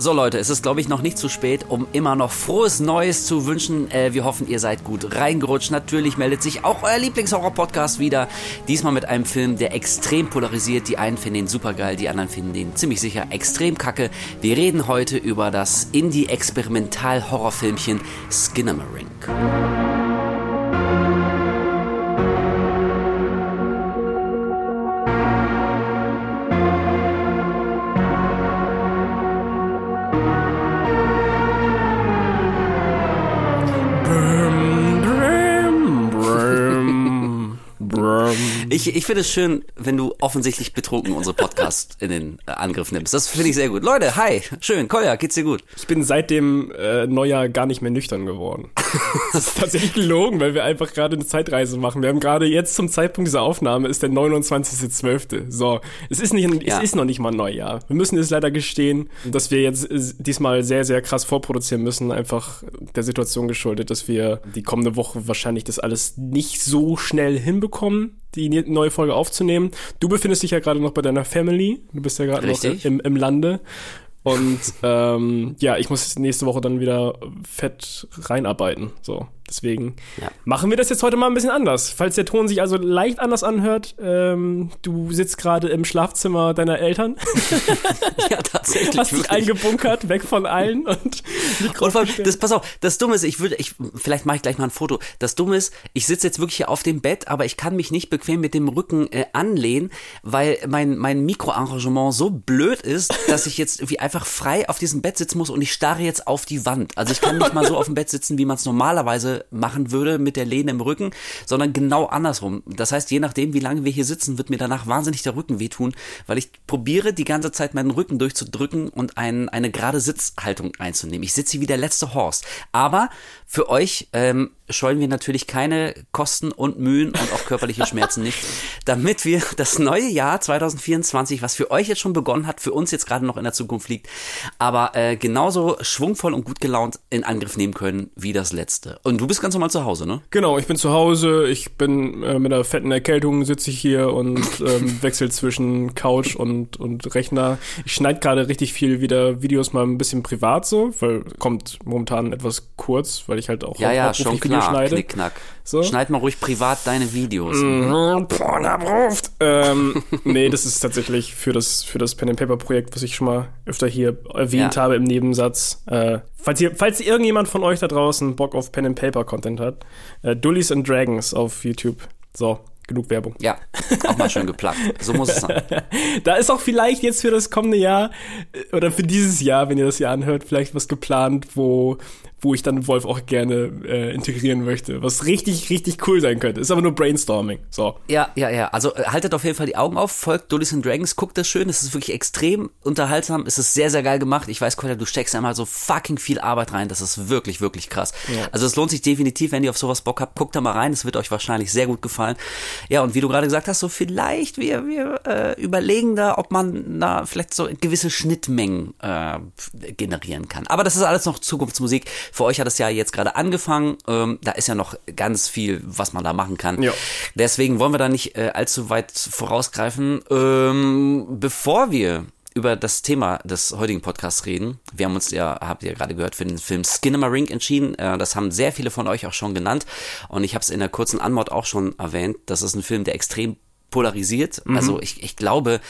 So Leute, es ist glaube ich noch nicht zu spät, um immer noch frohes Neues zu wünschen. Äh, wir hoffen, ihr seid gut reingerutscht. Natürlich meldet sich auch euer Lieblingshorror-Podcast wieder. Diesmal mit einem Film, der extrem polarisiert. Die einen finden ihn supergeil, die anderen finden ihn ziemlich sicher extrem kacke. Wir reden heute über das Indie-Experimental-Horrorfilmchen Skinnamarink. Ich, ich finde es schön, wenn du offensichtlich betrunken unsere Podcast in den äh, Angriff nimmst. Das finde ich sehr gut. Leute, hi, schön, Kolja, geht's dir gut? Ich bin seit dem äh, Neujahr gar nicht mehr nüchtern geworden. das ist tatsächlich gelogen, weil wir einfach gerade eine Zeitreise machen. Wir haben gerade jetzt zum Zeitpunkt dieser Aufnahme ist der 29.12. So, es ist nicht, ja. es ist noch nicht mal Neujahr. Wir müssen es leider gestehen, dass wir jetzt äh, diesmal sehr, sehr krass vorproduzieren müssen, einfach der Situation geschuldet, dass wir die kommende Woche wahrscheinlich das alles nicht so schnell hinbekommen die neue Folge aufzunehmen. Du befindest dich ja gerade noch bei deiner Family. Du bist ja gerade noch im, im Lande. Und ähm, ja, ich muss nächste Woche dann wieder fett reinarbeiten. So. Deswegen ja. machen wir das jetzt heute mal ein bisschen anders. Falls der Ton sich also leicht anders anhört, ähm, du sitzt gerade im Schlafzimmer deiner Eltern. ja, tatsächlich. Hast dich eingebunkert, weg von allen und und allem, das, pass auf, das Dumme ist, ich würde, ich, vielleicht mache ich gleich mal ein Foto. Das Dumme ist, ich sitze jetzt wirklich hier auf dem Bett, aber ich kann mich nicht bequem mit dem Rücken äh, anlehnen, weil mein, mein Mikroarrangement so blöd ist, dass ich jetzt irgendwie einfach frei auf diesem Bett sitzen muss und ich starre jetzt auf die Wand. Also ich kann nicht mal so auf dem Bett sitzen, wie man es normalerweise machen würde mit der Lehne im Rücken, sondern genau andersrum. Das heißt, je nachdem, wie lange wir hier sitzen, wird mir danach wahnsinnig der Rücken wehtun, weil ich probiere die ganze Zeit meinen Rücken durchzudrücken und ein, eine gerade Sitzhaltung einzunehmen. Ich sitze hier wie der letzte Horst. Aber für euch ähm, scheuen wir natürlich keine Kosten und Mühen und auch körperliche Schmerzen nicht, damit wir das neue Jahr 2024, was für euch jetzt schon begonnen hat, für uns jetzt gerade noch in der Zukunft liegt, aber äh, genauso schwungvoll und gut gelaunt in Angriff nehmen können wie das letzte. Und du bist ganz normal zu Hause, ne? Genau, ich bin zu Hause, ich bin äh, mit einer fetten Erkältung sitze ich hier und ähm, wechsel zwischen Couch und, und Rechner. Ich schneide gerade richtig viel wieder Videos mal ein bisschen privat so, weil kommt momentan etwas kurz, weil ich halt auch ja, ja, schon klar. Schneide. Knickknack. So. Schneid mal ruhig privat deine Videos. Mhm, ähm, nee, das ist tatsächlich für das, für das Pen and Paper Projekt, was ich schon mal öfter hier erwähnt ja. habe im Nebensatz. Äh, falls, ihr, falls irgendjemand von euch da draußen Bock auf Pen and Paper Content hat, äh, Dullies and Dragons auf YouTube. So, genug Werbung. Ja, auch mal schön geplagt. So muss es sein. da ist auch vielleicht jetzt für das kommende Jahr äh, oder für dieses Jahr, wenn ihr das Jahr anhört, vielleicht was geplant, wo wo ich dann Wolf auch gerne äh, integrieren möchte, was richtig, richtig cool sein könnte. Ist aber nur Brainstorming. So. Ja, ja, ja. Also äh, haltet auf jeden Fall die Augen auf, folgt Dullies and Dragons, guckt das schön. Es ist wirklich extrem unterhaltsam. Es ist sehr, sehr geil gemacht. Ich weiß, Kolja, du steckst einmal so fucking viel Arbeit rein. Das ist wirklich, wirklich krass. Ja. Also es lohnt sich definitiv, wenn ihr auf sowas Bock habt, guckt da mal rein. Es wird euch wahrscheinlich sehr gut gefallen. Ja, und wie du gerade gesagt hast, so vielleicht wir, wir äh, überlegen da, ob man da vielleicht so gewisse Schnittmengen äh, generieren kann. Aber das ist alles noch Zukunftsmusik. Für euch hat es ja jetzt gerade angefangen. Ähm, da ist ja noch ganz viel, was man da machen kann. Ja. Deswegen wollen wir da nicht äh, allzu weit vorausgreifen. Ähm, bevor wir über das Thema des heutigen Podcasts reden. Wir haben uns ja, habt ihr ja gerade gehört, für den Film Skinnamarink entschieden. Äh, das haben sehr viele von euch auch schon genannt. Und ich habe es in der kurzen Anmod auch schon erwähnt. Das ist ein Film, der extrem polarisiert. Mhm. Also ich, ich glaube,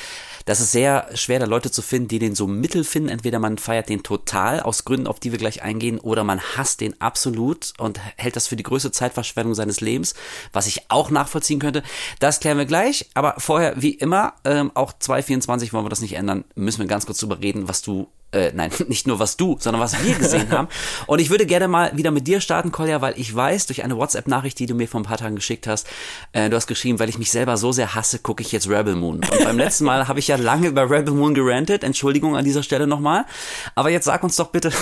das ist sehr schwer, da Leute zu finden, die den so mittel finden. Entweder man feiert den total aus Gründen, auf die wir gleich eingehen, oder man hasst den absolut und hält das für die größte Zeitverschwendung seines Lebens, was ich auch nachvollziehen könnte. Das klären wir gleich. Aber vorher, wie immer, ähm, auch 2024 wollen wir das nicht ändern, müssen wir ganz kurz drüber reden, was du äh, nein, nicht nur was du, sondern was wir gesehen haben. Und ich würde gerne mal wieder mit dir starten, Kolja, weil ich weiß, durch eine WhatsApp-Nachricht, die du mir vor ein paar Tagen geschickt hast, äh, du hast geschrieben, weil ich mich selber so sehr hasse, gucke ich jetzt Rebel Moon. Und beim letzten Mal habe ich ja lange über Rebel Moon gerantet. Entschuldigung an dieser Stelle nochmal. Aber jetzt sag uns doch bitte,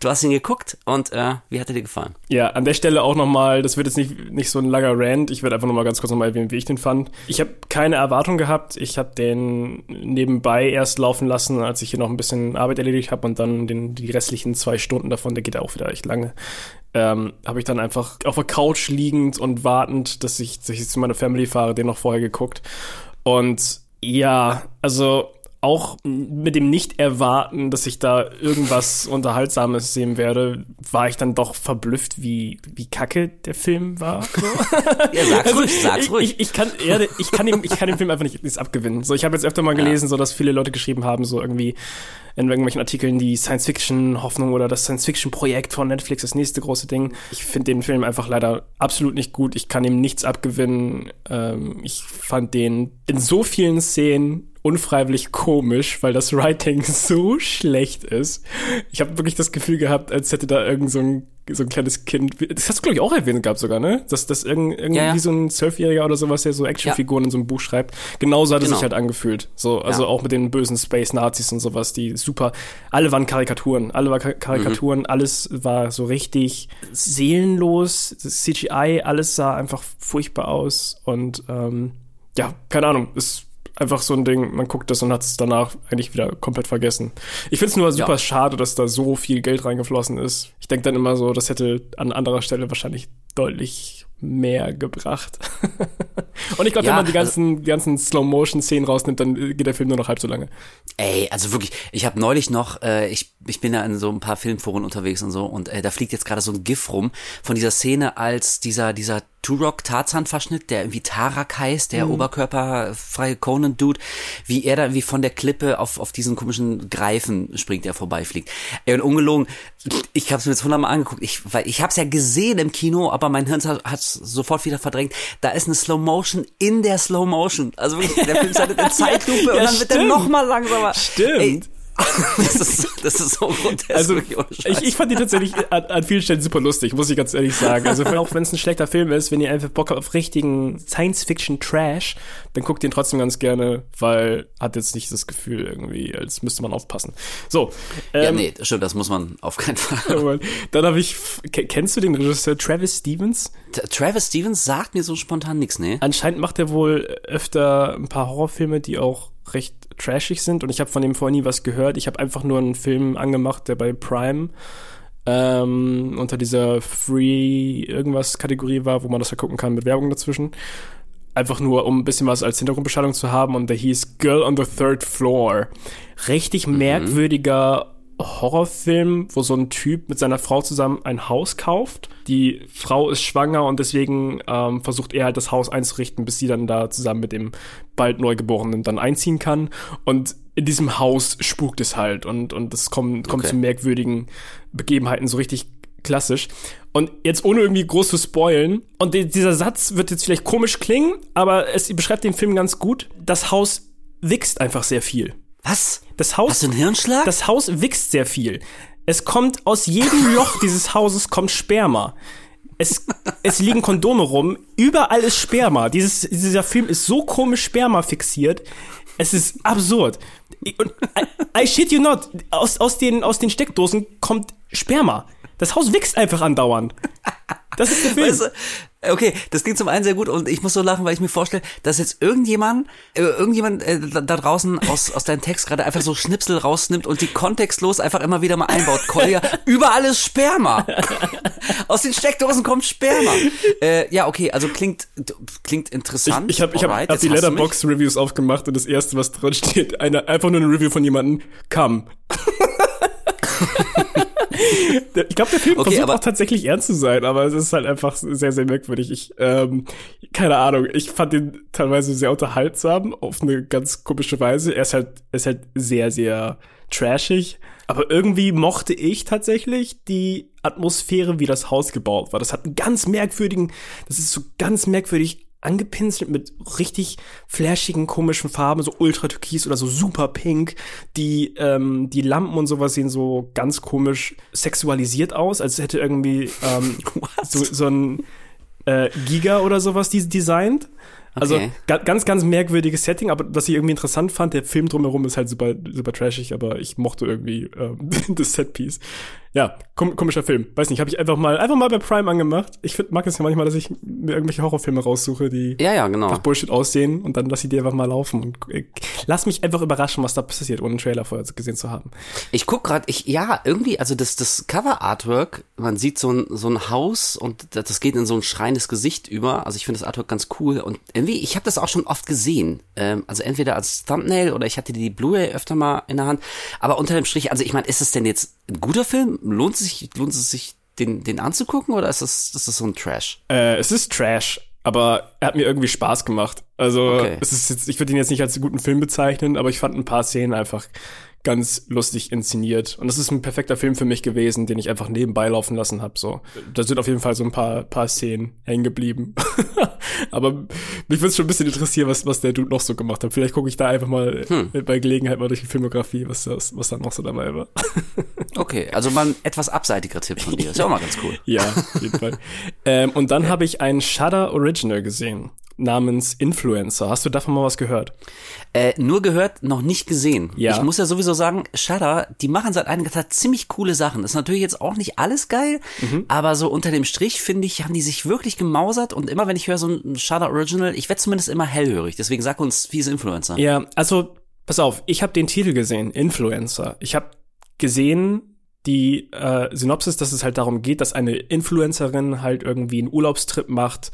du hast ihn geguckt und äh, wie hat er dir gefallen? Ja, an der Stelle auch nochmal, das wird jetzt nicht, nicht so ein langer Rant. Ich werde einfach nochmal ganz kurz nochmal erwähnen, wie ich den fand. Ich habe keine Erwartung gehabt. Ich habe den nebenbei erst laufen lassen, als ich hier noch ein bisschen Arbeit erledigt habe und dann den, die restlichen zwei Stunden davon, der geht auch wieder echt lange, ähm, habe ich dann einfach auf der Couch liegend und wartend, dass ich, dass ich zu meiner Family fahre, den noch vorher geguckt. Und ja, also auch mit dem Nicht-Erwarten, dass ich da irgendwas Unterhaltsames sehen werde, war ich dann doch verblüfft, wie, wie kacke der Film war. Ja, sag's also, ruhig, sag's ich, ruhig. Ich, ich, kann, ja, ich, kann dem, ich kann dem Film einfach nicht, nichts abgewinnen. So, ich habe jetzt öfter mal gelesen, ja. so dass viele Leute geschrieben haben, so irgendwie, in irgendwelchen Artikeln die Science-Fiction-Hoffnung oder das Science-Fiction-Projekt von Netflix, das nächste große Ding. Ich finde den Film einfach leider absolut nicht gut. Ich kann ihm nichts abgewinnen. Ähm, ich fand den in so vielen Szenen unfreiwillig komisch, weil das Writing so schlecht ist. Ich habe wirklich das Gefühl gehabt, als hätte da irgend so ein, so ein kleines Kind, das hast du glaube ich auch erwähnt gehabt sogar, ne? Dass das irgend, irgendwie ja, ja. so ein Zwölfjähriger oder sowas, der so Actionfiguren ja. in so einem Buch schreibt. Genauso hat genau. es sich halt angefühlt. So, also auch mit den bösen Space-Nazis und sowas, die super, alle waren Karikaturen, alle waren Karikaturen, mhm. alles war so richtig seelenlos, CGI, alles sah einfach furchtbar aus und ähm, ja, keine Ahnung, es einfach so ein Ding, man guckt das und hat es danach eigentlich wieder komplett vergessen. Ich finde es nur super ja. schade, dass da so viel Geld reingeflossen ist. Ich denke dann immer so, das hätte an anderer Stelle wahrscheinlich deutlich mehr gebracht. und ich glaube, ja, wenn man die ganzen, also, ganzen Slow-Motion-Szenen rausnimmt, dann geht der Film nur noch halb so lange. Ey, also wirklich, ich habe neulich noch, äh, ich, ich bin ja in so ein paar Filmforen unterwegs und so, und äh, da fliegt jetzt gerade so ein GIF rum von dieser Szene, als dieser, dieser Turok Tarzan Verschnitt, der irgendwie Tarak heißt, der mhm. oberkörperfreie Conan Dude, wie er da irgendwie von der Klippe auf auf diesen komischen Greifen springt, der vorbeifliegt. Ey, und ungelogen, ich habe es mir jetzt hundertmal angeguckt, ich weil ich habe es ja gesehen im Kino, aber mein Hirn hat es sofort wieder verdrängt. Da ist eine Slow Motion in der Slow Motion. Also wirklich, der Film ist halt in Zeitlupe ja, und dann stimmt. wird er noch mal langsamer. Stimmt. Ey, das, ist, das ist so grotesk. Also, ich, ich fand die tatsächlich an, an, vielen Stellen super lustig, muss ich ganz ehrlich sagen. Also, auch wenn es ein schlechter Film ist, wenn ihr einfach Bock habt auf richtigen Science-Fiction-Trash, dann guckt ihr ihn trotzdem ganz gerne, weil hat jetzt nicht das Gefühl irgendwie, als müsste man aufpassen. So. Ähm, ja, nee, stimmt, das muss man auf keinen Fall. Dann habe ich, kennst du den Regisseur Travis Stevens? Travis Stevens sagt mir so spontan nichts, ne? Anscheinend macht er wohl öfter ein paar Horrorfilme, die auch recht trashig sind und ich habe von dem vorher nie was gehört. Ich habe einfach nur einen Film angemacht, der bei Prime ähm, unter dieser Free irgendwas Kategorie war, wo man das ja gucken kann mit Werbung dazwischen. Einfach nur, um ein bisschen was als Hintergrundbeschallung zu haben und der hieß Girl on the Third Floor. Richtig mhm. merkwürdiger Horrorfilm, wo so ein Typ mit seiner Frau zusammen ein Haus kauft. Die Frau ist schwanger und deswegen ähm, versucht er halt das Haus einzurichten, bis sie dann da zusammen mit dem bald Neugeborenen dann einziehen kann. Und in diesem Haus spukt es halt und, und es kommt, kommt okay. zu merkwürdigen Begebenheiten, so richtig klassisch. Und jetzt ohne irgendwie groß zu spoilen, und dieser Satz wird jetzt vielleicht komisch klingen, aber es beschreibt den Film ganz gut. Das Haus wächst einfach sehr viel. Was? Das Haus. Hast du einen Hirnschlag? Das Haus wächst sehr viel. Es kommt aus jedem Loch dieses Hauses kommt Sperma. Es, es liegen Kondome rum. Überall ist Sperma. Dieses, dieser Film ist so komisch Sperma fixiert. Es ist absurd. I, I shit you not. Aus, aus, den, aus den Steckdosen kommt Sperma. Das Haus wächst einfach andauernd. Das ist der Film. Weißt du, Okay, das klingt zum einen sehr gut und ich muss so lachen, weil ich mir vorstelle, dass jetzt irgendjemand, äh, irgendjemand äh, da, da draußen aus, aus deinem Text gerade einfach so Schnipsel rausnimmt und die kontextlos einfach immer wieder mal einbaut. Kolja, überall ist Sperma. aus den Steckdosen kommt Sperma. Äh, ja, okay, also klingt klingt interessant. Ich, ich habe ich hab, hab die Letterbox Reviews aufgemacht und das erste, was drin steht, eine, einfach nur eine Review von jemandem, kam. ich glaube, der Film okay, versucht auch tatsächlich ernst zu sein, aber es ist halt einfach sehr, sehr merkwürdig. Ich, ähm, keine Ahnung, ich fand ihn teilweise sehr unterhaltsam auf eine ganz komische Weise. Er ist halt, er ist halt sehr, sehr trashig. Aber irgendwie mochte ich tatsächlich die Atmosphäre, wie das Haus gebaut war. Das hat einen ganz merkwürdigen, das ist so ganz merkwürdig angepinselt mit richtig flashigen, komischen Farben, so ultra türkis oder so super pink. Die, ähm, die Lampen und sowas sehen so ganz komisch sexualisiert aus, als hätte irgendwie ähm, so, so ein äh, Giga oder sowas die designt. Also okay. ganz, ganz merkwürdiges Setting, aber was ich irgendwie interessant fand, der Film drumherum ist halt super, super trashig, aber ich mochte irgendwie ähm, das Setpiece. Ja, kom komischer Film. Weiß nicht, habe ich einfach mal einfach mal bei Prime angemacht. Ich find, mag es ja manchmal, dass ich mir irgendwelche Horrorfilme raussuche, die ja, ja, genau. einfach Bullshit aussehen und dann lass ich die einfach mal laufen und äh, lass mich einfach überraschen, was da passiert, ohne einen Trailer vorher gesehen zu haben. Ich guck gerade, ich ja, irgendwie, also das das Cover Artwork, man sieht so ein so ein Haus und das geht in so ein schreiendes Gesicht über. Also ich finde das Artwork ganz cool und irgendwie, ich habe das auch schon oft gesehen. Ähm, also entweder als Thumbnail oder ich hatte die Blu-ray öfter mal in der Hand, aber unter dem Strich, also ich meine, ist es denn jetzt ein guter Film? Lohnt es sich, lohnt es sich, den, den anzugucken oder ist das, ist das so ein Trash? Äh, es ist Trash, aber er hat mir irgendwie Spaß gemacht. Also okay. es ist jetzt, ich würde ihn jetzt nicht als einen guten Film bezeichnen, aber ich fand ein paar Szenen einfach ganz lustig inszeniert. Und das ist ein perfekter Film für mich gewesen, den ich einfach nebenbei laufen lassen habe. So, da sind auf jeden Fall so ein paar, paar Szenen hängen geblieben. Aber mich würde schon ein bisschen interessieren, was, was der Dude noch so gemacht hat. Vielleicht gucke ich da einfach mal hm. bei Gelegenheit mal durch die Filmografie, was, das, was da noch so dabei war. okay, also mal ein etwas abseitiger Tipp von dir. Ist ja auch mal ganz cool. ja, auf jeden Fall. ähm, und dann okay. habe ich ein Shudder Original gesehen namens Influencer. Hast du davon mal was gehört? Äh, nur gehört, noch nicht gesehen. Ja. Ich muss ja sowieso sagen, Shudder, die machen seit einiger Zeit ziemlich coole Sachen. Das ist natürlich jetzt auch nicht alles geil, mhm. aber so unter dem Strich, finde ich, haben die sich wirklich gemausert und immer wenn ich höre so ein Shudder Original, ich werde zumindest immer hellhörig. Deswegen sag uns, wie ist Influencer? Ja, also, pass auf, ich habe den Titel gesehen, Influencer. Ich habe gesehen, die äh, Synopsis, dass es halt darum geht, dass eine Influencerin halt irgendwie einen Urlaubstrip macht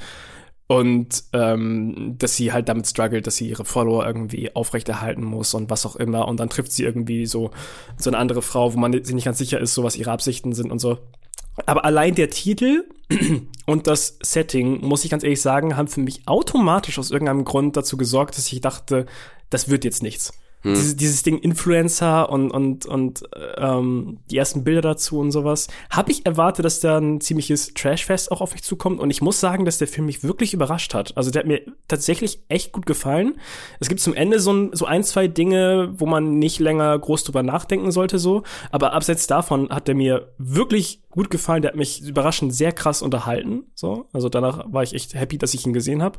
und ähm, dass sie halt damit struggelt, dass sie ihre Follower irgendwie aufrechterhalten muss und was auch immer und dann trifft sie irgendwie so so eine andere Frau, wo man sich nicht ganz sicher ist, so was ihre Absichten sind und so. Aber allein der Titel und das Setting, muss ich ganz ehrlich sagen, haben für mich automatisch aus irgendeinem Grund dazu gesorgt, dass ich dachte, das wird jetzt nichts. Hm. Dieses, dieses Ding Influencer und, und, und ähm, die ersten Bilder dazu und sowas. Habe ich erwartet, dass da ein ziemliches Trashfest auch auf mich zukommt. Und ich muss sagen, dass der Film mich wirklich überrascht hat. Also der hat mir tatsächlich echt gut gefallen. Es gibt zum Ende so ein, so ein zwei Dinge, wo man nicht länger groß drüber nachdenken sollte, so. Aber abseits davon hat der mir wirklich gut gefallen. Der hat mich überraschend sehr krass unterhalten. So. Also danach war ich echt happy, dass ich ihn gesehen habe.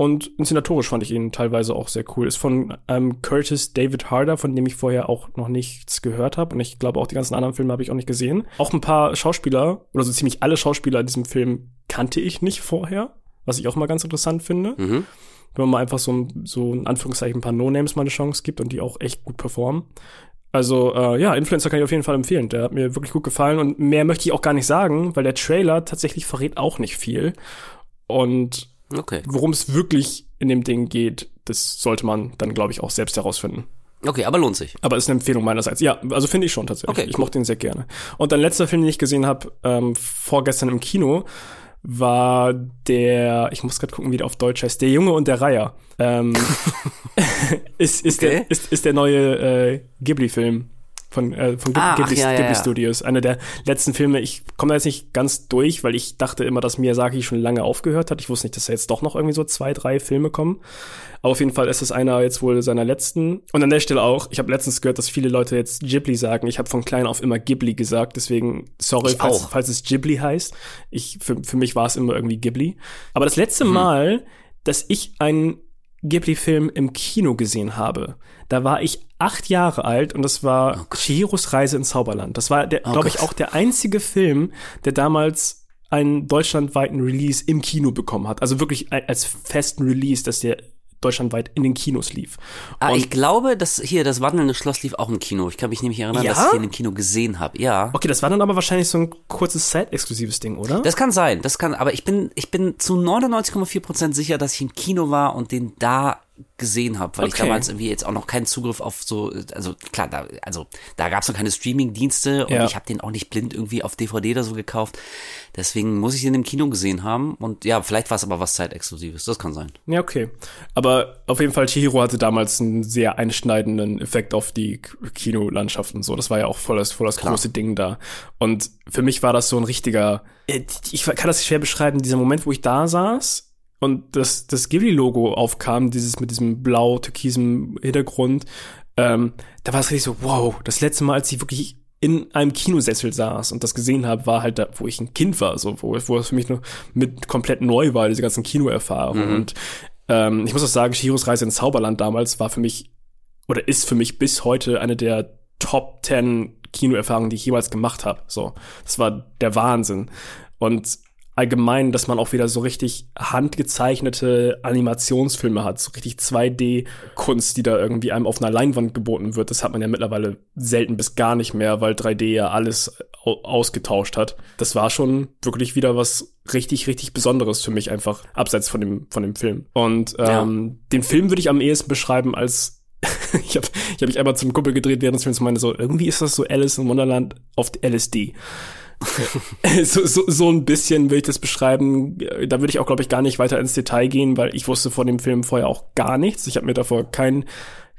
Und inszenatorisch fand ich ihn teilweise auch sehr cool. Ist von ähm, Curtis David Harder, von dem ich vorher auch noch nichts gehört habe. Und ich glaube, auch die ganzen anderen Filme habe ich auch nicht gesehen. Auch ein paar Schauspieler, oder so ziemlich alle Schauspieler in diesem Film kannte ich nicht vorher, was ich auch mal ganz interessant finde. Mhm. Wenn man mal einfach so, so in Anführungszeichen ein paar No-Names mal eine Chance gibt und die auch echt gut performen. Also äh, ja, Influencer kann ich auf jeden Fall empfehlen. Der hat mir wirklich gut gefallen und mehr möchte ich auch gar nicht sagen, weil der Trailer tatsächlich verrät auch nicht viel. Und Okay. Worum es wirklich in dem Ding geht, das sollte man dann, glaube ich, auch selbst herausfinden. Okay, aber lohnt sich. Aber ist eine Empfehlung meinerseits. Ja, also finde ich schon tatsächlich. Okay, cool. Ich mochte ihn sehr gerne. Und ein letzter Film, den ich gesehen habe, ähm, vorgestern im Kino, war der, ich muss gerade gucken, wie der auf Deutsch heißt, der Junge und der Reiher. Ähm, ist, ist, okay. der, ist, ist der neue äh, Ghibli-Film von, äh, von ah, Ghibli, ja, Ghibli ja, Studios. Einer der letzten Filme. Ich komme da jetzt nicht ganz durch, weil ich dachte immer, dass Miyazaki schon lange aufgehört hat. Ich wusste nicht, dass da jetzt doch noch irgendwie so zwei, drei Filme kommen. Aber auf jeden Fall ist es einer jetzt wohl seiner letzten. Und an der Stelle auch, ich habe letztens gehört, dass viele Leute jetzt Ghibli sagen. Ich habe von klein auf immer Ghibli gesagt, deswegen sorry, falls, falls, es Ghibli heißt. Ich, für, für mich war es immer irgendwie Ghibli. Aber das letzte mhm. Mal, dass ich einen Ghibli-Film im Kino gesehen habe. Da war ich acht Jahre alt und das war oh Chihiros Reise ins Zauberland. Das war, oh glaube ich, auch der einzige Film, der damals einen deutschlandweiten Release im Kino bekommen hat. Also wirklich als festen Release, dass der deutschlandweit in den Kinos lief. Ah, ich glaube, dass hier das wandelnde Schloss lief auch im Kino. Ich kann mich nämlich erinnern, ja? dass ich ihn im Kino gesehen habe. Ja. Okay, das war dann aber wahrscheinlich so ein kurzes Zeit-exklusives Ding, oder? Das kann sein, das kann, aber ich bin, ich bin zu 99,4% sicher, dass ich im Kino war und den da gesehen habe, weil okay. ich damals irgendwie jetzt auch noch keinen Zugriff auf so, also klar, da, also da gab es noch keine Streaming-Dienste und ja. ich habe den auch nicht blind irgendwie auf DVD oder so gekauft. Deswegen muss ich den im Kino gesehen haben und ja, vielleicht war es aber was Zeitexklusives, das kann sein. Ja, okay. Aber auf jeden Fall, Chihiro hatte damals einen sehr einschneidenden Effekt auf die Kinolandschaft und so. Das war ja auch voll das, voll das große Ding da. Und für mich war das so ein richtiger, äh, ich kann das schwer beschreiben, dieser Moment, wo ich da saß und das, das Ghibli-Logo aufkam, dieses mit diesem blau-türkisen Hintergrund, ähm, da war es richtig so, wow, das letzte Mal, als ich wirklich in einem Kinosessel saß und das gesehen habe, war halt da, wo ich ein Kind war, so, wo, wo es für mich noch mit komplett neu war, diese ganzen Kinoerfahrungen. Mhm. Und ähm, ich muss auch sagen, Shiros Reise ins Zauberland damals war für mich oder ist für mich bis heute eine der Top 10 Kinoerfahrungen, die ich jemals gemacht habe. So, das war der Wahnsinn. Und allgemein, dass man auch wieder so richtig handgezeichnete Animationsfilme hat, so richtig 2D-Kunst, die da irgendwie einem auf einer Leinwand geboten wird. Das hat man ja mittlerweile selten bis gar nicht mehr, weil 3D ja alles ausgetauscht hat. Das war schon wirklich wieder was richtig, richtig Besonderes für mich einfach, abseits von dem, von dem Film. Und ähm, ja. den Film würde ich am ehesten beschreiben als ich habe ich hab mich einmal zum Kumpel gedreht während des Films und meine so, irgendwie ist das so Alice in Wonderland auf LSD. so, so, so ein bisschen würde ich das beschreiben. Da würde ich auch, glaube ich, gar nicht weiter ins Detail gehen, weil ich wusste vor dem Film vorher auch gar nichts. Ich habe mir davor keinen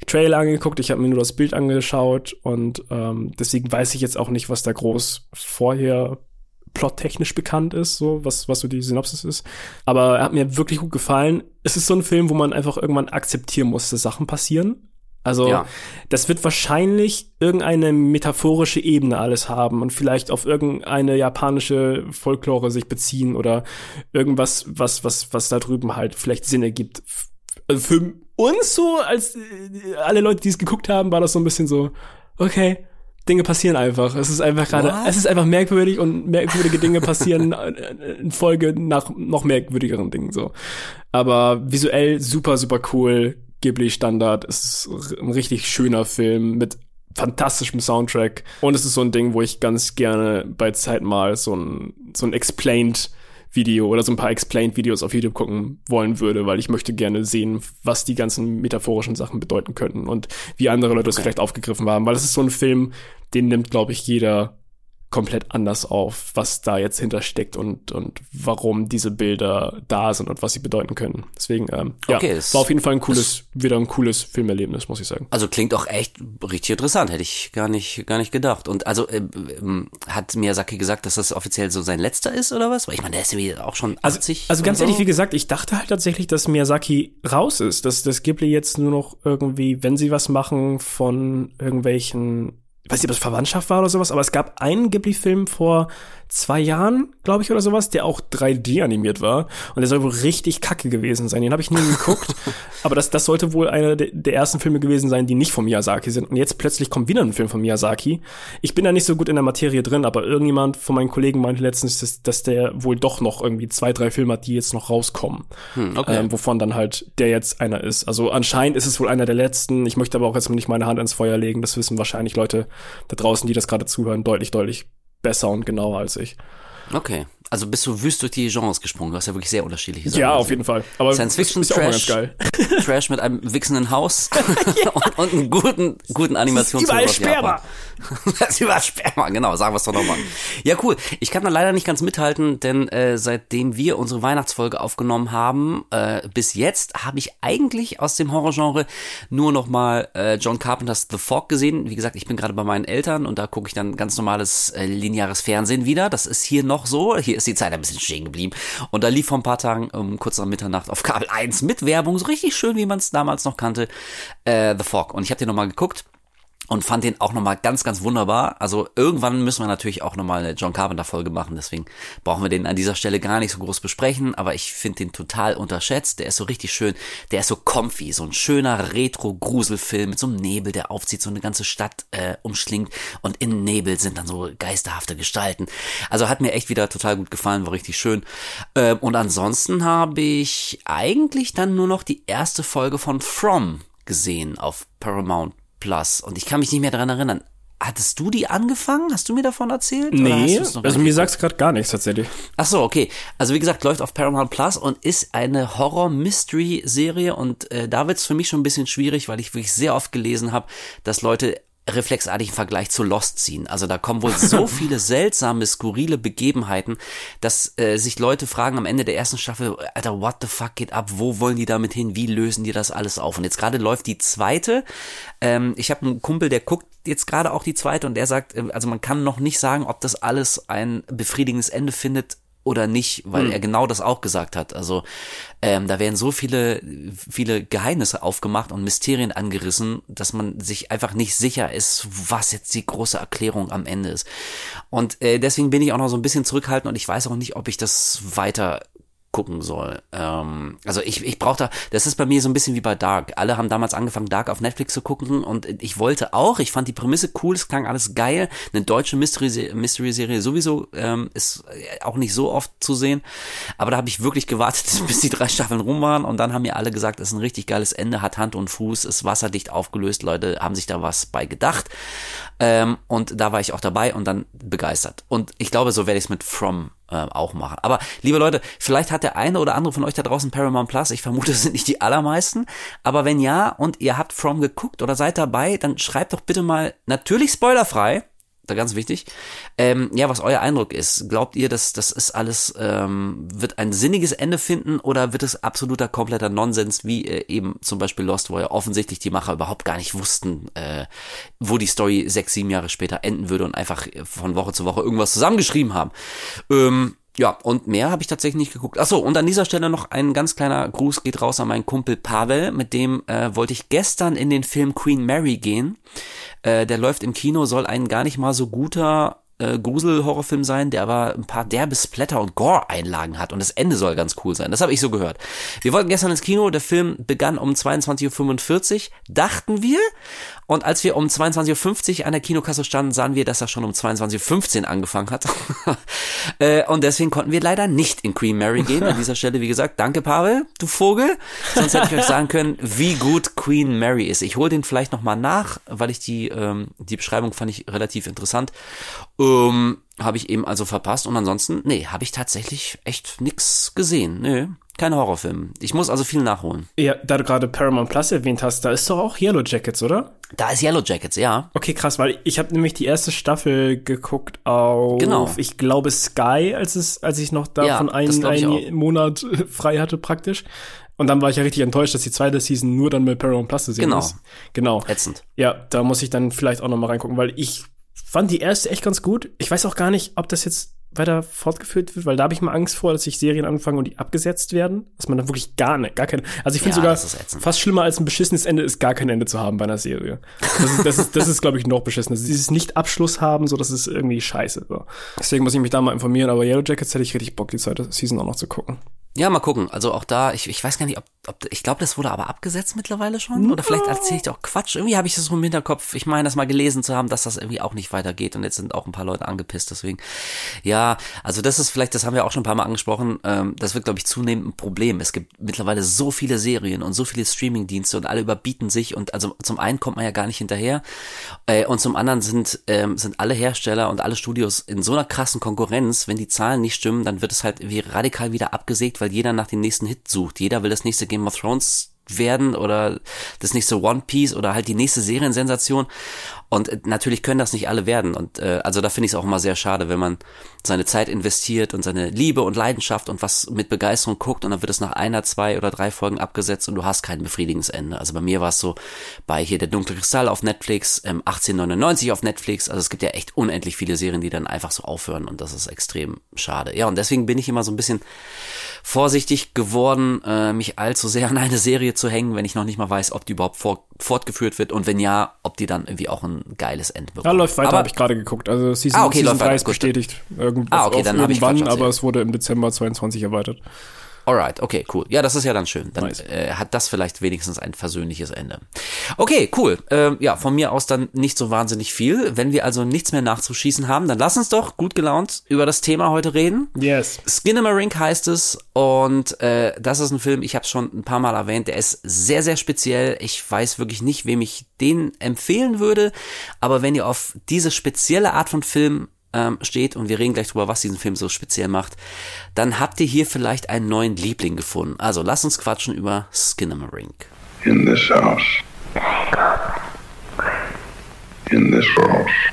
Trailer angeguckt, ich habe mir nur das Bild angeschaut und ähm, deswegen weiß ich jetzt auch nicht, was da groß vorher plottechnisch bekannt ist, so was, was so die Synopsis ist. Aber er hat mir wirklich gut gefallen. Es ist so ein Film, wo man einfach irgendwann akzeptieren muss, dass Sachen passieren. Also ja. das wird wahrscheinlich irgendeine metaphorische Ebene alles haben und vielleicht auf irgendeine japanische Folklore sich beziehen oder irgendwas, was, was, was da drüben halt vielleicht Sinn ergibt. Also für uns so, als äh, alle Leute, die es geguckt haben, war das so ein bisschen so, okay, Dinge passieren einfach. Es ist einfach gerade, es ist einfach merkwürdig und merkwürdige Dinge passieren in Folge nach noch merkwürdigeren Dingen so. Aber visuell super, super cool. Ghibli-Standard. Es ist ein richtig schöner Film mit fantastischem Soundtrack. Und es ist so ein Ding, wo ich ganz gerne bei Zeit mal so ein, so ein Explained Video oder so ein paar Explained Videos auf YouTube gucken wollen würde, weil ich möchte gerne sehen, was die ganzen metaphorischen Sachen bedeuten könnten und wie andere Leute es okay. vielleicht aufgegriffen haben, weil es ist so ein Film, den nimmt, glaube ich, jeder komplett anders auf, was da jetzt hintersteckt und, und warum diese Bilder da sind und was sie bedeuten können. Deswegen, ähm, ja, okay, es, war auf jeden Fall ein cooles, wieder ein cooles Filmerlebnis, muss ich sagen. Also klingt auch echt richtig interessant, hätte ich gar nicht, gar nicht gedacht. Und also äh, äh, hat Miyazaki gesagt, dass das offiziell so sein letzter ist oder was? Weil ich meine, der ist ja auch schon 80. Also, also ganz so. ehrlich, wie gesagt, ich dachte halt tatsächlich, dass Miyazaki raus ist, dass das Ghibli jetzt nur noch irgendwie, wenn sie was machen von irgendwelchen ich weiß nicht, ob das Verwandtschaft war oder sowas, aber es gab einen Ghibli-Film vor zwei Jahren, glaube ich, oder sowas, der auch 3D animiert war. Und der soll wohl richtig kacke gewesen sein. Den habe ich nie geguckt. aber das, das sollte wohl einer der, der, ersten Filme gewesen sein, die nicht von Miyazaki sind. Und jetzt plötzlich kommt wieder ein Film von Miyazaki. Ich bin da nicht so gut in der Materie drin, aber irgendjemand von meinen Kollegen meinte letztens, dass, dass der wohl doch noch irgendwie zwei, drei Filme hat, die jetzt noch rauskommen. Hm, okay. ähm, wovon dann halt der jetzt einer ist. Also anscheinend ist es wohl einer der letzten. Ich möchte aber auch jetzt nicht meine Hand ins Feuer legen. Das wissen wahrscheinlich Leute da draußen, die das gerade zuhören, deutlich, deutlich besser und genauer als ich. Okay. Also bist du wüst durch die Genres gesprungen. Du hast ja wirklich sehr unterschiedliche Sachen. Ja, auf jeden Fall. Aber Science Fiction, Trash, Trash mit einem wichsenden Haus und, und einem guten, guten Animationsfilm Überall Sperma. das ist überall Sperma, genau. Sagen wir es doch nochmal. Ja, cool. Ich kann da leider nicht ganz mithalten, denn äh, seitdem wir unsere Weihnachtsfolge aufgenommen haben, äh, bis jetzt habe ich eigentlich aus dem Horrorgenre nur noch mal äh, John Carpenters The Fog gesehen. Wie gesagt, ich bin gerade bei meinen Eltern und da gucke ich dann ganz normales äh, lineares Fernsehen wieder. Das ist hier noch so. Hier ist die Zeit ein bisschen stehen geblieben. Und da lief vor ein paar Tagen um kurz nach Mitternacht auf Kabel 1 mit Werbung, so richtig schön, wie man es damals noch kannte, äh, The Fog. Und ich habe den nochmal geguckt und fand den auch nochmal ganz, ganz wunderbar. Also irgendwann müssen wir natürlich auch nochmal eine John Carpenter Folge machen, deswegen brauchen wir den an dieser Stelle gar nicht so groß besprechen, aber ich finde den total unterschätzt. Der ist so richtig schön, der ist so comfy, so ein schöner Retro-Gruselfilm mit so einem Nebel, der aufzieht, so eine ganze Stadt äh, umschlingt und in Nebel sind dann so geisterhafte Gestalten. Also hat mir echt wieder total gut gefallen, war richtig schön. Ähm, und ansonsten habe ich eigentlich dann nur noch die erste Folge von From gesehen auf Paramount Plus. Und ich kann mich nicht mehr daran erinnern. Hattest du die angefangen? Hast du mir davon erzählt? Nee, also mir sagt's gerade gar nichts tatsächlich. Ach so, okay. Also wie gesagt, läuft auf Paramount Plus und ist eine Horror-Mystery-Serie und äh, da wird's für mich schon ein bisschen schwierig, weil ich wirklich sehr oft gelesen habe, dass Leute reflexartigen Vergleich zu Lost ziehen. Also da kommen wohl so viele seltsame, skurrile Begebenheiten, dass äh, sich Leute fragen am Ende der ersten Staffel, Alter, what the fuck geht ab? Wo wollen die damit hin? Wie lösen die das alles auf? Und jetzt gerade läuft die zweite. Ähm, ich habe einen Kumpel, der guckt jetzt gerade auch die zweite und der sagt, äh, also man kann noch nicht sagen, ob das alles ein befriedigendes Ende findet oder nicht, weil hm. er genau das auch gesagt hat. Also ähm, da werden so viele, viele Geheimnisse aufgemacht und Mysterien angerissen, dass man sich einfach nicht sicher ist, was jetzt die große Erklärung am Ende ist. Und äh, deswegen bin ich auch noch so ein bisschen zurückhaltend und ich weiß auch nicht, ob ich das weiter gucken soll. Ähm, also ich, ich brauche da, das ist bei mir so ein bisschen wie bei Dark. Alle haben damals angefangen, Dark auf Netflix zu gucken und ich wollte auch, ich fand die Prämisse cool, es klang alles geil. Eine deutsche Mystery-Serie Mystery sowieso ähm, ist auch nicht so oft zu sehen. Aber da habe ich wirklich gewartet, bis die drei Staffeln rum waren und dann haben mir alle gesagt, es ist ein richtig geiles Ende, hat Hand und Fuß, ist wasserdicht aufgelöst, Leute haben sich da was bei gedacht. Ähm, und da war ich auch dabei und dann begeistert. Und ich glaube, so werde ich es mit From äh, auch machen. Aber liebe Leute, vielleicht hat der eine oder andere von euch da draußen Paramount Plus. Ich vermute, es sind nicht die allermeisten. Aber wenn ja und ihr habt From geguckt oder seid dabei, dann schreibt doch bitte mal natürlich spoilerfrei da ganz wichtig. Ähm, ja, was euer Eindruck ist. Glaubt ihr, dass das ist alles, ähm, wird ein sinniges Ende finden oder wird es absoluter kompletter Nonsens, wie äh, eben zum Beispiel Lost, wo ja offensichtlich die Macher überhaupt gar nicht wussten, äh, wo die Story sechs, sieben Jahre später enden würde und einfach von Woche zu Woche irgendwas zusammengeschrieben haben. Ähm, ja, und mehr habe ich tatsächlich nicht geguckt. Achso, und an dieser Stelle noch ein ganz kleiner Gruß geht raus an meinen Kumpel Pavel, mit dem äh, wollte ich gestern in den Film Queen Mary gehen. Äh, der läuft im Kino, soll ein gar nicht mal so guter äh, Grusel-Horrorfilm sein, der aber ein paar derbe Splatter- und Gore-Einlagen hat und das Ende soll ganz cool sein. Das habe ich so gehört. Wir wollten gestern ins Kino, der Film begann um 22.45 Uhr, dachten wir. Und als wir um 22.50 Uhr an der Kinokasse standen, sahen wir, dass er schon um 22.15 Uhr angefangen hat. äh, und deswegen konnten wir leider nicht in Queen Mary gehen. An dieser Stelle, wie gesagt, danke Pavel, du Vogel. Sonst hätte ich euch sagen können, wie gut Queen Mary ist. Ich hole den vielleicht nochmal nach, weil ich die, ähm, die Beschreibung fand ich relativ interessant. Ähm, habe ich eben also verpasst und ansonsten, nee, habe ich tatsächlich echt nix gesehen. Nee, kein Horrorfilm. Ich muss also viel nachholen. Ja, da du gerade Paramount Plus erwähnt hast, da ist doch auch Yellow Jackets, oder? Da ist Yellow Jackets, ja. Okay, krass, weil ich habe nämlich die erste Staffel geguckt auf, genau. ich glaube Sky, als es, als ich noch davon ja, einen, einen Monat frei hatte praktisch. Und dann war ich ja richtig enttäuscht, dass die zweite Season nur dann mit Paramount Plus zu sehen genau. ist. Genau. Ätzend. Ja, da muss ich dann vielleicht auch noch mal reingucken, weil ich fand die erste echt ganz gut. Ich weiß auch gar nicht, ob das jetzt weiter fortgeführt wird, weil da habe ich mal Angst vor, dass sich Serien anfangen und die abgesetzt werden, dass man dann wirklich gar nicht, gar keine. Also ich finde ja, sogar fast schlimmer als ein beschissenes Ende ist gar kein Ende zu haben bei einer Serie. Das ist, das ist, das ist glaube ich noch beschissener. Also dieses Nicht-Abschluss haben, so das ist irgendwie scheiße. So. Deswegen muss ich mich da mal informieren. Aber Yellow Jackets hätte ich richtig Bock, die zweite Season auch noch zu gucken. Ja, mal gucken. Also auch da, ich, ich weiß gar nicht, ob ich glaube, das wurde aber abgesetzt mittlerweile schon. Oder vielleicht erzähle ich auch Quatsch. Irgendwie habe ich das so im Hinterkopf. Ich meine, das mal gelesen zu haben, dass das irgendwie auch nicht weitergeht. Und jetzt sind auch ein paar Leute angepisst. Deswegen, ja, also das ist vielleicht, das haben wir auch schon ein paar Mal angesprochen. Ähm, das wird, glaube ich, zunehmend ein Problem. Es gibt mittlerweile so viele Serien und so viele Streamingdienste und alle überbieten sich. Und also zum einen kommt man ja gar nicht hinterher. Äh, und zum anderen sind, ähm, sind alle Hersteller und alle Studios in so einer krassen Konkurrenz. Wenn die Zahlen nicht stimmen, dann wird es halt wie radikal wieder abgesägt weil jeder nach dem nächsten Hit sucht. Jeder will das nächste Game of Thrones werden oder das nächste One Piece oder halt die nächste Seriensensation. Und äh, natürlich können das nicht alle werden. Und äh, also da finde ich es auch immer sehr schade, wenn man seine Zeit investiert und seine Liebe und Leidenschaft und was mit Begeisterung guckt und dann wird es nach einer, zwei oder drei Folgen abgesetzt und du hast kein befriedigendes Ende. Also bei mir war es so bei hier der dunkle Kristall auf Netflix, ähm, 1899 auf Netflix. Also es gibt ja echt unendlich viele Serien, die dann einfach so aufhören und das ist extrem schade. Ja, und deswegen bin ich immer so ein bisschen vorsichtig geworden, äh, mich allzu sehr an eine Serie zu hängen, wenn ich noch nicht mal weiß, ob die überhaupt fort, fortgeführt wird und wenn ja, ob die dann irgendwie auch ein geiles bekommt. Ja, läuft weiter, habe ich gerade geguckt. Also Season, ah, okay, Season 3 ist bestätigt. Irgend, ah, okay, dann habe ich aber es wurde im Dezember 22 erweitert. Alright, okay, cool. Ja, das ist ja dann schön. Dann nice. äh, hat das vielleicht wenigstens ein versöhnliches Ende. Okay, cool. Ähm, ja, von mir aus dann nicht so wahnsinnig viel. Wenn wir also nichts mehr nachzuschießen haben, dann lass uns doch gut gelaunt über das Thema heute reden. Yes. Skinnamarink heißt es und äh, das ist ein Film, ich habe es schon ein paar Mal erwähnt, der ist sehr, sehr speziell. Ich weiß wirklich nicht, wem ich den empfehlen würde, aber wenn ihr auf diese spezielle Art von Film ähm, steht und wir reden gleich drüber, was diesen Film so speziell macht, dann habt ihr hier vielleicht einen neuen Liebling gefunden. Also lasst uns quatschen über Skinnamarink. In this house. In this house.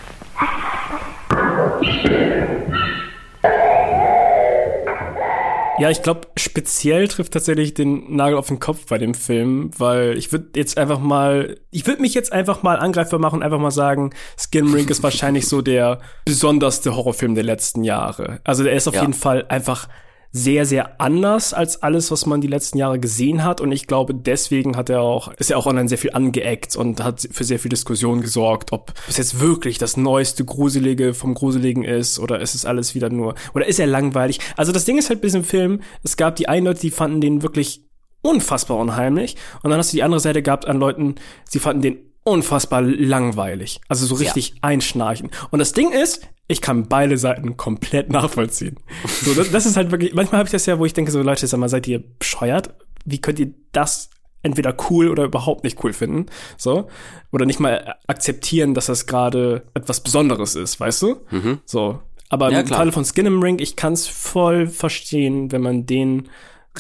Ja, ich glaube, speziell trifft tatsächlich den Nagel auf den Kopf bei dem Film, weil ich würde jetzt einfach mal, ich würde mich jetzt einfach mal angreifbar machen und einfach mal sagen, Skin Rink ist wahrscheinlich so der besonderste Horrorfilm der letzten Jahre. Also der ist auf ja. jeden Fall einfach sehr, sehr anders als alles, was man die letzten Jahre gesehen hat. Und ich glaube, deswegen hat er auch, ist er auch online sehr viel angeeckt und hat für sehr viel Diskussion gesorgt, ob es jetzt wirklich das neueste Gruselige vom Gruseligen ist oder ist es alles wieder nur, oder ist er langweilig? Also das Ding ist halt bei diesem Film, es gab die einen Leute, die fanden den wirklich unfassbar unheimlich. Und dann hast du die andere Seite gehabt an Leuten, sie fanden den unfassbar langweilig. Also so richtig ja. einschnarchen. Und das Ding ist, ich kann beide Seiten komplett nachvollziehen. So, das, das ist halt wirklich, manchmal habe ich das ja, wo ich denke, so Leute, sag mal, seid ihr bescheuert? Wie könnt ihr das entweder cool oder überhaupt nicht cool finden? So. Oder nicht mal akzeptieren, dass das gerade etwas Besonderes ist, weißt du? Mhm. So. Aber ja, im Falle von Skin im Ring, ich kann es voll verstehen, wenn man den